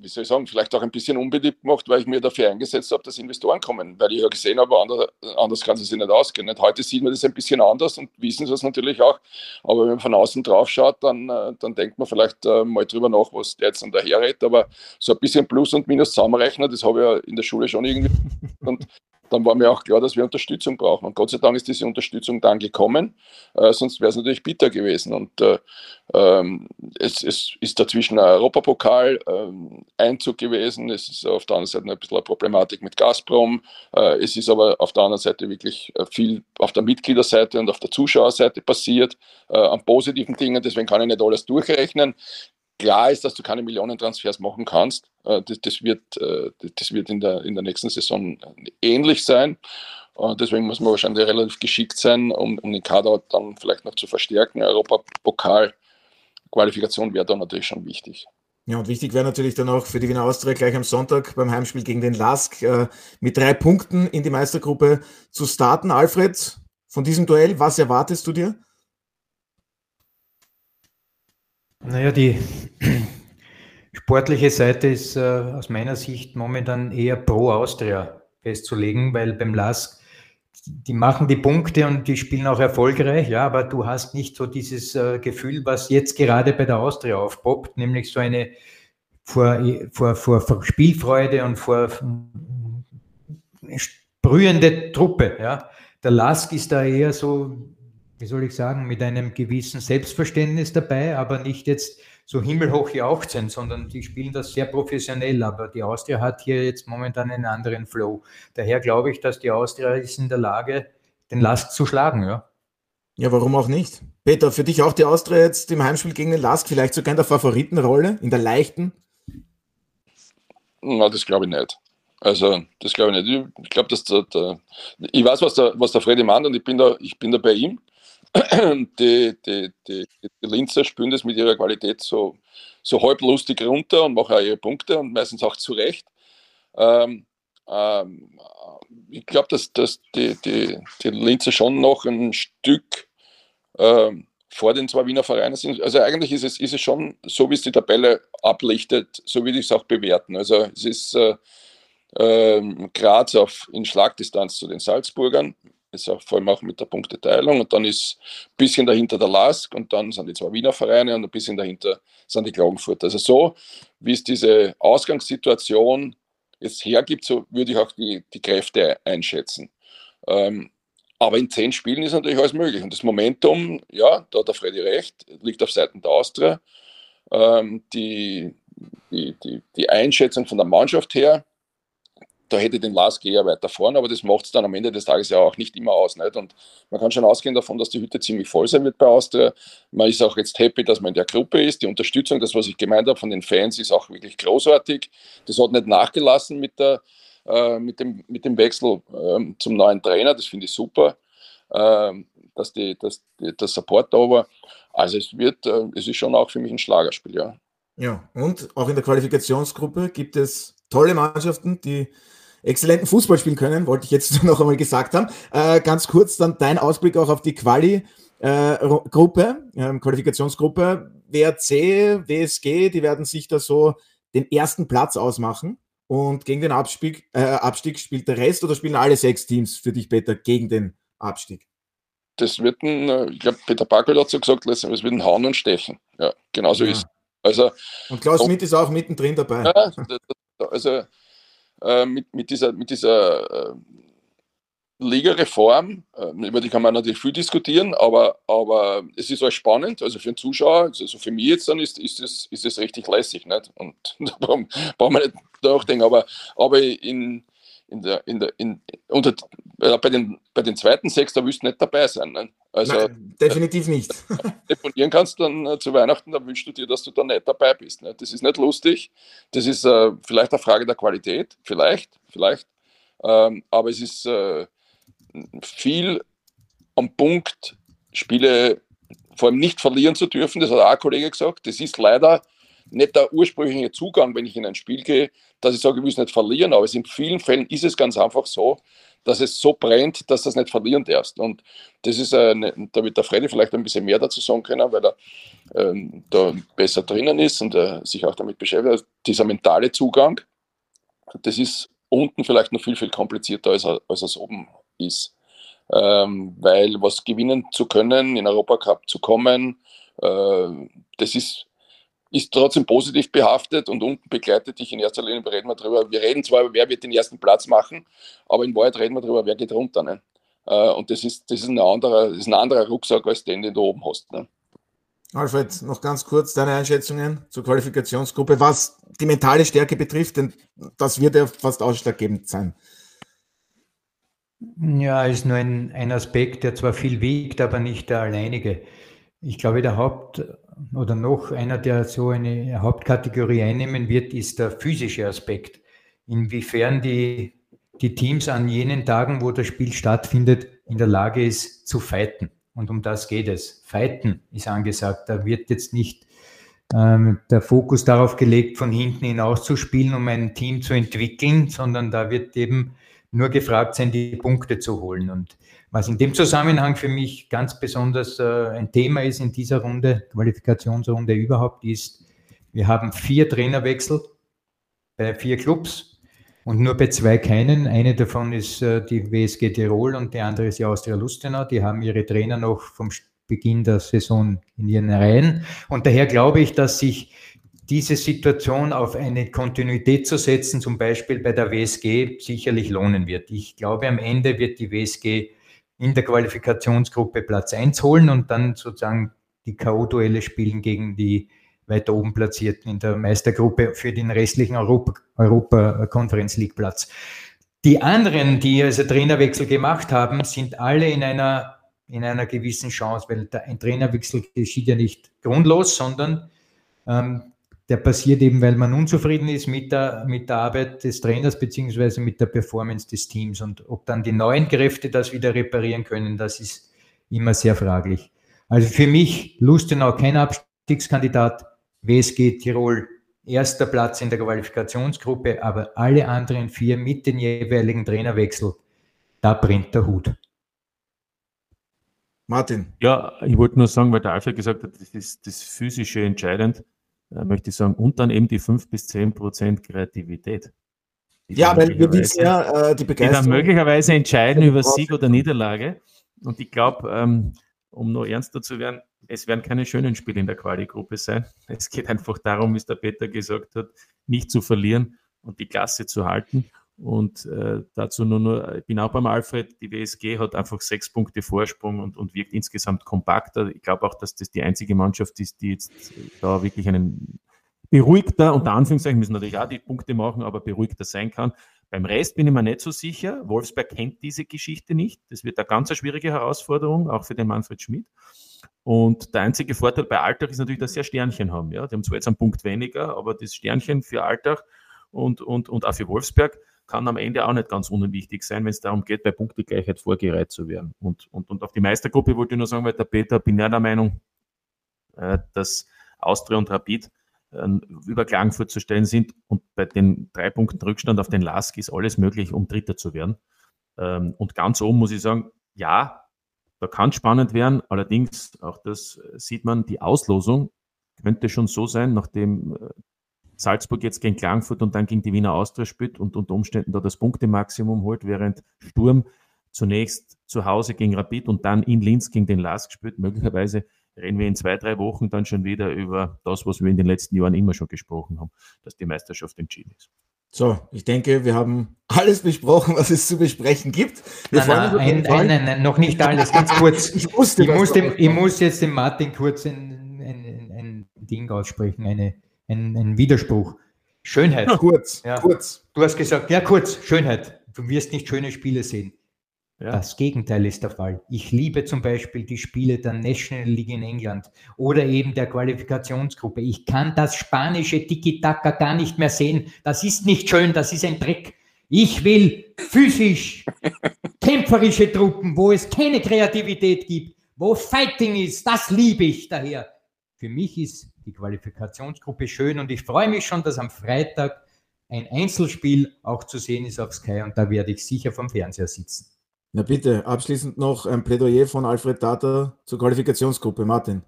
wie soll ich sagen, vielleicht auch ein bisschen unbeliebt gemacht, weil ich mir dafür eingesetzt habe, dass Investoren kommen, weil ich ja gesehen habe, anders, anders kann es sich nicht ausgehen. Nicht? Heute sieht man das ein bisschen anders und wissen es natürlich auch, aber wenn man von außen drauf schaut, dann, äh, dann denkt man vielleicht äh, mal drüber nach, was der jetzt dann daherredet, aber so ein bisschen Plus und Minus zusammenrechnen, das habe ich ja in der Schule schon irgendwie <laughs> und dann war mir auch klar, dass wir Unterstützung brauchen. Und Gott sei Dank ist diese Unterstützung dann gekommen, äh, sonst wäre es natürlich bitter gewesen. Und äh, ähm, es, es, ist dazwischen ein Europapokal ähm, Einzug gewesen. Es ist auf der anderen Seite ein bisschen eine Problematik mit Gazprom. Äh, es ist aber auf der anderen Seite wirklich äh, viel auf der Mitgliederseite und auf der Zuschauerseite passiert, äh, an positiven Dingen. Deswegen kann ich nicht alles durchrechnen klar ist, dass du keine Millionentransfers machen kannst. Äh, das, das, wird, äh, das wird in der, in der nächsten Saison ähnlich sein. Äh, deswegen muss man wahrscheinlich relativ geschickt sein, um, um den Kader dann vielleicht noch zu verstärken. Europapokal-Qualifikation wäre da natürlich schon wichtig. Ja, und wichtig wäre natürlich dann auch für die Wiener Austria gleich am Sonntag beim Heimspiel gegen den LASK äh, mit drei Punkten in die Meistergruppe zu starten. Alfred, von diesem Duell, was erwartest du dir? Naja, die sportliche Seite ist äh, aus meiner Sicht momentan eher pro Austria festzulegen, weil beim LASK, die machen die Punkte und die spielen auch erfolgreich, ja, aber du hast nicht so dieses äh, Gefühl, was jetzt gerade bei der Austria aufpoppt, nämlich so eine vor, vor, vor, vor Spielfreude und vor sprühende Truppe, ja. Der Lask ist da eher so wie soll ich sagen, mit einem gewissen Selbstverständnis dabei, aber nicht jetzt so himmelhoch jauchzend, sondern die spielen das sehr professionell. Aber die Austria hat hier jetzt momentan einen anderen Flow. Daher glaube ich, dass die Austria ist in der Lage, den Last zu schlagen, ja. Ja, warum auch nicht? Peter, für dich auch die Austria jetzt im Heimspiel gegen den Last, vielleicht sogar in der Favoritenrolle, in der leichten? Na, das glaube ich nicht. Also, das glaube ich nicht. Ich glaube, dass der, der, ich weiß, was der, was der Freddy meint und ich bin da, ich bin da bei ihm <clears throat> die, die, die, die Linzer spielen das mit ihrer Qualität so, so halb lustig runter und machen auch ihre Punkte und meistens auch zu Recht. Ähm, ähm, ich glaube, dass, dass die, die, die Linzer schon noch ein Stück ähm, vor den zwei Wiener Vereinen sind. Also eigentlich ist es, ist es schon so, wie es die Tabelle ablichtet, so würde ich es auch bewerten. Also es ist äh, äh, Graz auf, in Schlagdistanz zu den Salzburgern, ist auch vor allem auch mit der Punkteteilung. Und dann ist ein bisschen dahinter der LASK und dann sind die zwei Wiener Vereine und ein bisschen dahinter sind die Klagenfurt. Also so, wie es diese Ausgangssituation jetzt hergibt, so würde ich auch die, die Kräfte einschätzen. Ähm, aber in zehn Spielen ist natürlich alles möglich. Und das Momentum, ja, da hat der Freddy recht, liegt auf Seiten der Austria. Ähm, die, die, die, die Einschätzung von der Mannschaft her, da hätte den Lask eher weiter vorne, aber das macht es dann am Ende des Tages ja auch nicht immer aus. Nicht? Und man kann schon ausgehen davon, dass die Hütte ziemlich voll sein wird bei Austria. Man ist auch jetzt happy, dass man in der Gruppe ist. Die Unterstützung, das, was ich gemeint habe von den Fans, ist auch wirklich großartig. Das hat nicht nachgelassen mit, der, äh, mit, dem, mit dem Wechsel äh, zum neuen Trainer. Das finde ich super, äh, dass, die, dass die, der Support da war. Also es wird, äh, es ist schon auch für mich ein Schlagerspiel, ja. Ja, und auch in der Qualifikationsgruppe gibt es tolle Mannschaften, die exzellenten Fußball spielen können, wollte ich jetzt <laughs> noch einmal gesagt haben. Äh, ganz kurz dann dein Ausblick auch auf die Quali äh, Gruppe, äh, Qualifikationsgruppe. WRC, WSG, die werden sich da so den ersten Platz ausmachen. Und gegen den Abstieg, äh, Abstieg spielt der Rest oder spielen alle sechs Teams für dich, Peter, gegen den Abstieg? Das wird ein, äh, ich glaube, Peter Parker hat so gesagt, es wird ein Hauen und Stechen. Ja, genau so ja. ist also, Und Klaus Schmidt ist auch mittendrin dabei. Ja, also äh, mit, mit dieser, mit dieser äh, Ligareform, äh, über die kann man natürlich viel diskutieren, aber, aber es ist auch spannend. Also für den Zuschauer, also für mich jetzt dann ist, ist, das, ist das richtig lässig. Nicht? Und <laughs> da brauchen, wir nicht nachdenken. Aber, aber in, in der, in der, in, unter, äh, bei, den, bei den zweiten sechs, da willst du nicht dabei sein. Ne? Also, Nein, definitiv nicht. Deponieren kannst dann äh, zu Weihnachten, dann wünschst du dir, dass du da nicht dabei bist. Ne? Das ist nicht lustig. Das ist äh, vielleicht eine Frage der Qualität, vielleicht, vielleicht. Ähm, aber es ist äh, viel am Punkt, Spiele vor allem nicht verlieren zu dürfen. Das hat auch ein Kollege gesagt. Das ist leider nicht der ursprüngliche Zugang, wenn ich in ein Spiel gehe, dass ich sage, will es nicht verlieren. Aber in vielen Fällen ist es ganz einfach so, dass es so brennt, dass das nicht verlieren darfst. Und das ist, eine, da wird der Freddy vielleicht ein bisschen mehr dazu sagen können, weil er ähm, da besser drinnen ist und äh, sich auch damit beschäftigt. Dieser mentale Zugang, das ist unten vielleicht noch viel, viel komplizierter, als, als es oben ist. Ähm, weil was gewinnen zu können, in Europacup zu kommen, äh, das ist, ist trotzdem positiv behaftet und unten begleitet dich in erster Linie, reden wir darüber, wir reden zwar über, wer wird den ersten Platz machen, aber in Wahrheit reden wir darüber, wer geht runter. Ne? Äh, und das ist, das, ist ein anderer, das ist ein anderer Rucksack als den, den du oben hast. Ne? Alfred, noch ganz kurz deine Einschätzungen zur Qualifikationsgruppe, was die mentale Stärke betrifft, denn das wird ja fast ausschlaggebend sein. Ja, ist nur ein, ein Aspekt, der zwar viel wiegt, aber nicht der alleinige. Ich glaube, der Haupt oder noch einer, der so eine Hauptkategorie einnehmen wird, ist der physische Aspekt. Inwiefern die, die Teams an jenen Tagen, wo das Spiel stattfindet, in der Lage ist zu fighten. Und um das geht es. Fighten ist angesagt. Da wird jetzt nicht ähm, der Fokus darauf gelegt, von hinten hinaus zu spielen, um ein Team zu entwickeln, sondern da wird eben nur gefragt sein, die Punkte zu holen. Und was in dem Zusammenhang für mich ganz besonders äh, ein Thema ist in dieser Runde, Qualifikationsrunde überhaupt, ist, wir haben vier Trainerwechsel bei vier Clubs und nur bei zwei keinen. Eine davon ist äh, die WSG Tirol und die andere ist die Austria Lustenau. Die haben ihre Trainer noch vom Beginn der Saison in ihren Reihen. Und daher glaube ich, dass sich diese Situation auf eine Kontinuität zu setzen, zum Beispiel bei der WSG, sicherlich lohnen wird. Ich glaube, am Ende wird die WSG in der Qualifikationsgruppe Platz 1 holen und dann sozusagen die K.O.-Duelle spielen gegen die weiter oben Platzierten in der Meistergruppe für den restlichen Europa, Europa Conference League Platz. Die anderen, die also Trainerwechsel gemacht haben, sind alle in einer, in einer gewissen Chance, weil ein Trainerwechsel geschieht ja nicht grundlos, sondern ähm, der passiert eben, weil man unzufrieden ist mit der, mit der Arbeit des Trainers beziehungsweise mit der Performance des Teams. Und ob dann die neuen Kräfte das wieder reparieren können, das ist immer sehr fraglich. Also für mich Lustenau kein Abstiegskandidat, WSG Tirol erster Platz in der Qualifikationsgruppe, aber alle anderen vier mit den jeweiligen Trainerwechsel, da brennt der Hut. Martin. Ja, ich wollte nur sagen, weil der Alfred gesagt hat, das ist das Physische entscheidend äh, möchte ich sagen, und dann eben die 5 bis 10 Prozent Kreativität. Ja, weil wir wissen ja, äh, die Begeisterung. Die dann möglicherweise entscheiden über Sieg oder Niederlage. Und ich glaube, ähm, um noch ernster zu werden, es werden keine schönen Spiele in der Quali-Gruppe sein. <laughs> Es geht einfach darum, wie es der Peter gesagt hat, nicht zu verlieren und die Klasse zu halten. Und äh, dazu nur, nur, ich bin auch beim Alfred, die WSG hat einfach sechs Punkte Vorsprung und, und wirkt insgesamt kompakter. Ich glaube auch, dass das die einzige Mannschaft ist, die jetzt da wirklich einen beruhigter, unter Anführungszeichen müssen natürlich auch die Punkte machen, aber beruhigter sein kann. Beim Rest bin ich mir nicht so sicher. Wolfsberg kennt diese Geschichte nicht. Das wird eine ganz schwierige Herausforderung, auch für den Manfred Schmidt. Und der einzige Vorteil bei Alltag ist natürlich, dass sie ein Sternchen haben. Ja? Die haben zwar jetzt einen Punkt weniger, aber das Sternchen für Alltag und, und, und auch für Wolfsberg kann am Ende auch nicht ganz unwichtig sein, wenn es darum geht, bei Punktegleichheit vorgereiht zu werden. Und, und, und auf die Meistergruppe wollte ich nur sagen, weil der Peter bin ja der Meinung, äh, dass Austria und Rapid äh, über Klagenfurt zu stellen sind und bei den drei Punkten Rückstand auf den Lask ist alles möglich, um Dritter zu werden. Ähm, und ganz oben muss ich sagen, ja, da kann spannend werden. Allerdings, auch das sieht man, die Auslosung könnte schon so sein, nachdem äh, Salzburg jetzt gegen Klagenfurt und dann gegen die Wiener Austria spielt und unter Umständen da das Punktemaximum holt, während Sturm zunächst zu Hause gegen Rapid und dann in Linz gegen den Lask spielt. Möglicherweise reden wir in zwei, drei Wochen dann schon wieder über das, was wir in den letzten Jahren immer schon gesprochen haben, dass die Meisterschaft entschieden ist. So, ich denke, wir haben alles besprochen, was es zu besprechen gibt. Wir nein, nein, nein, nein, nein, noch nicht alles, ganz <laughs> kurz. ich, wusste, ich, muss dem, ich muss jetzt dem Martin kurz ein, ein, ein Ding aussprechen, eine, ein, ein Widerspruch. Schönheit. Kurz, ja. kurz. Du hast gesagt, ja, kurz, Schönheit. Du wirst nicht schöne Spiele sehen. Ja. Das Gegenteil ist der Fall. Ich liebe zum Beispiel die Spiele der National League in England oder eben der Qualifikationsgruppe. Ich kann das spanische Tiki-Taka gar nicht mehr sehen. Das ist nicht schön, das ist ein Dreck. Ich will physisch <laughs> kämpferische Truppen, wo es keine Kreativität gibt, wo Fighting ist. Das liebe ich daher. Für mich ist die Qualifikationsgruppe schön und ich freue mich schon, dass am Freitag ein Einzelspiel auch zu sehen ist auf Sky und da werde ich sicher vom Fernseher sitzen. Na bitte, abschließend noch ein Plädoyer von Alfred Tata zur Qualifikationsgruppe. Martin.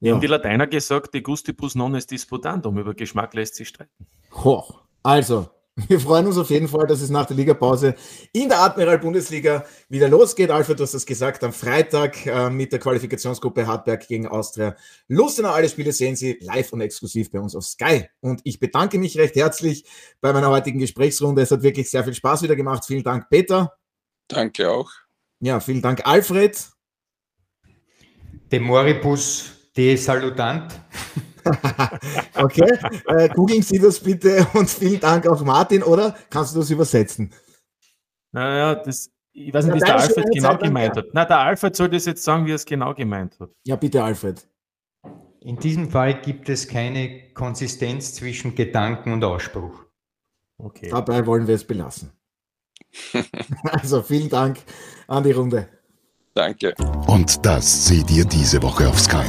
Ja. Haben die Lateiner gesagt, die gustibus non est disputandum, über Geschmack lässt sich streiten. Hoch. Also, wir freuen uns auf jeden Fall, dass es nach der Ligapause in der Admiral-Bundesliga wieder losgeht. Alfred, du hast es gesagt, am Freitag äh, mit der Qualifikationsgruppe Hartberg gegen Austria. Lustenau, alle Spiele sehen Sie live und exklusiv bei uns auf Sky. Und ich bedanke mich recht herzlich bei meiner heutigen Gesprächsrunde. Es hat wirklich sehr viel Spaß wieder gemacht. Vielen Dank, Peter. Danke auch. Ja, vielen Dank, Alfred. De Moribus de Salutant. <laughs> <laughs> okay, äh, googeln Sie das bitte und vielen Dank auch Martin, oder? Kannst du das übersetzen? Naja, das, ich weiß nicht, wie es der Alfred genau Zeit gemeint hat. Na, der Alfred soll das jetzt sagen, wie er es genau gemeint hat. Ja, bitte, Alfred. In diesem Fall gibt es keine Konsistenz zwischen Gedanken und Ausspruch. Okay. Dabei wollen wir es belassen. <laughs> also vielen Dank an die Runde. Danke. Und das seht ihr diese Woche auf Sky.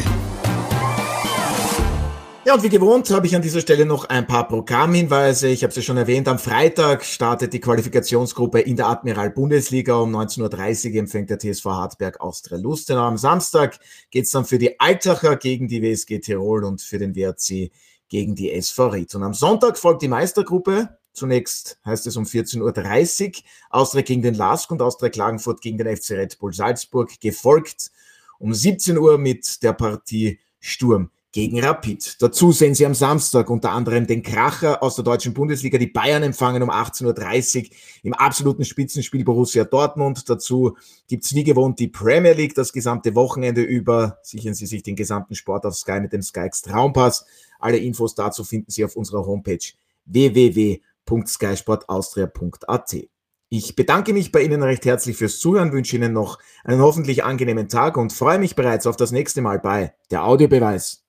Ja, und wie gewohnt habe ich an dieser Stelle noch ein paar Programmhinweise. Ich habe es ja schon erwähnt, am Freitag startet die Qualifikationsgruppe in der Admiral Bundesliga. Um 19.30 Uhr empfängt der TSV Hartberg Austria Lustenau. Am Samstag geht es dann für die Altacher gegen die WSG Tirol und für den WRC gegen die SV Ried. Und am Sonntag folgt die Meistergruppe. Zunächst heißt es um 14.30 Uhr Austria gegen den LASK und Austria Klagenfurt gegen den FC Red Bull Salzburg, gefolgt um 17 Uhr mit der Partie Sturm gegen Rapid. Dazu sehen Sie am Samstag unter anderem den Kracher aus der deutschen Bundesliga. Die Bayern empfangen um 18.30 Uhr im absoluten Spitzenspiel Borussia Dortmund. Dazu gibt's wie gewohnt die Premier League das gesamte Wochenende über. Sichern Sie sich den gesamten Sport auf Sky mit dem SkyX Traumpass. Alle Infos dazu finden Sie auf unserer Homepage www.skysportaustria.at. Ich bedanke mich bei Ihnen recht herzlich fürs Zuhören, wünsche Ihnen noch einen hoffentlich angenehmen Tag und freue mich bereits auf das nächste Mal bei der Audiobeweis.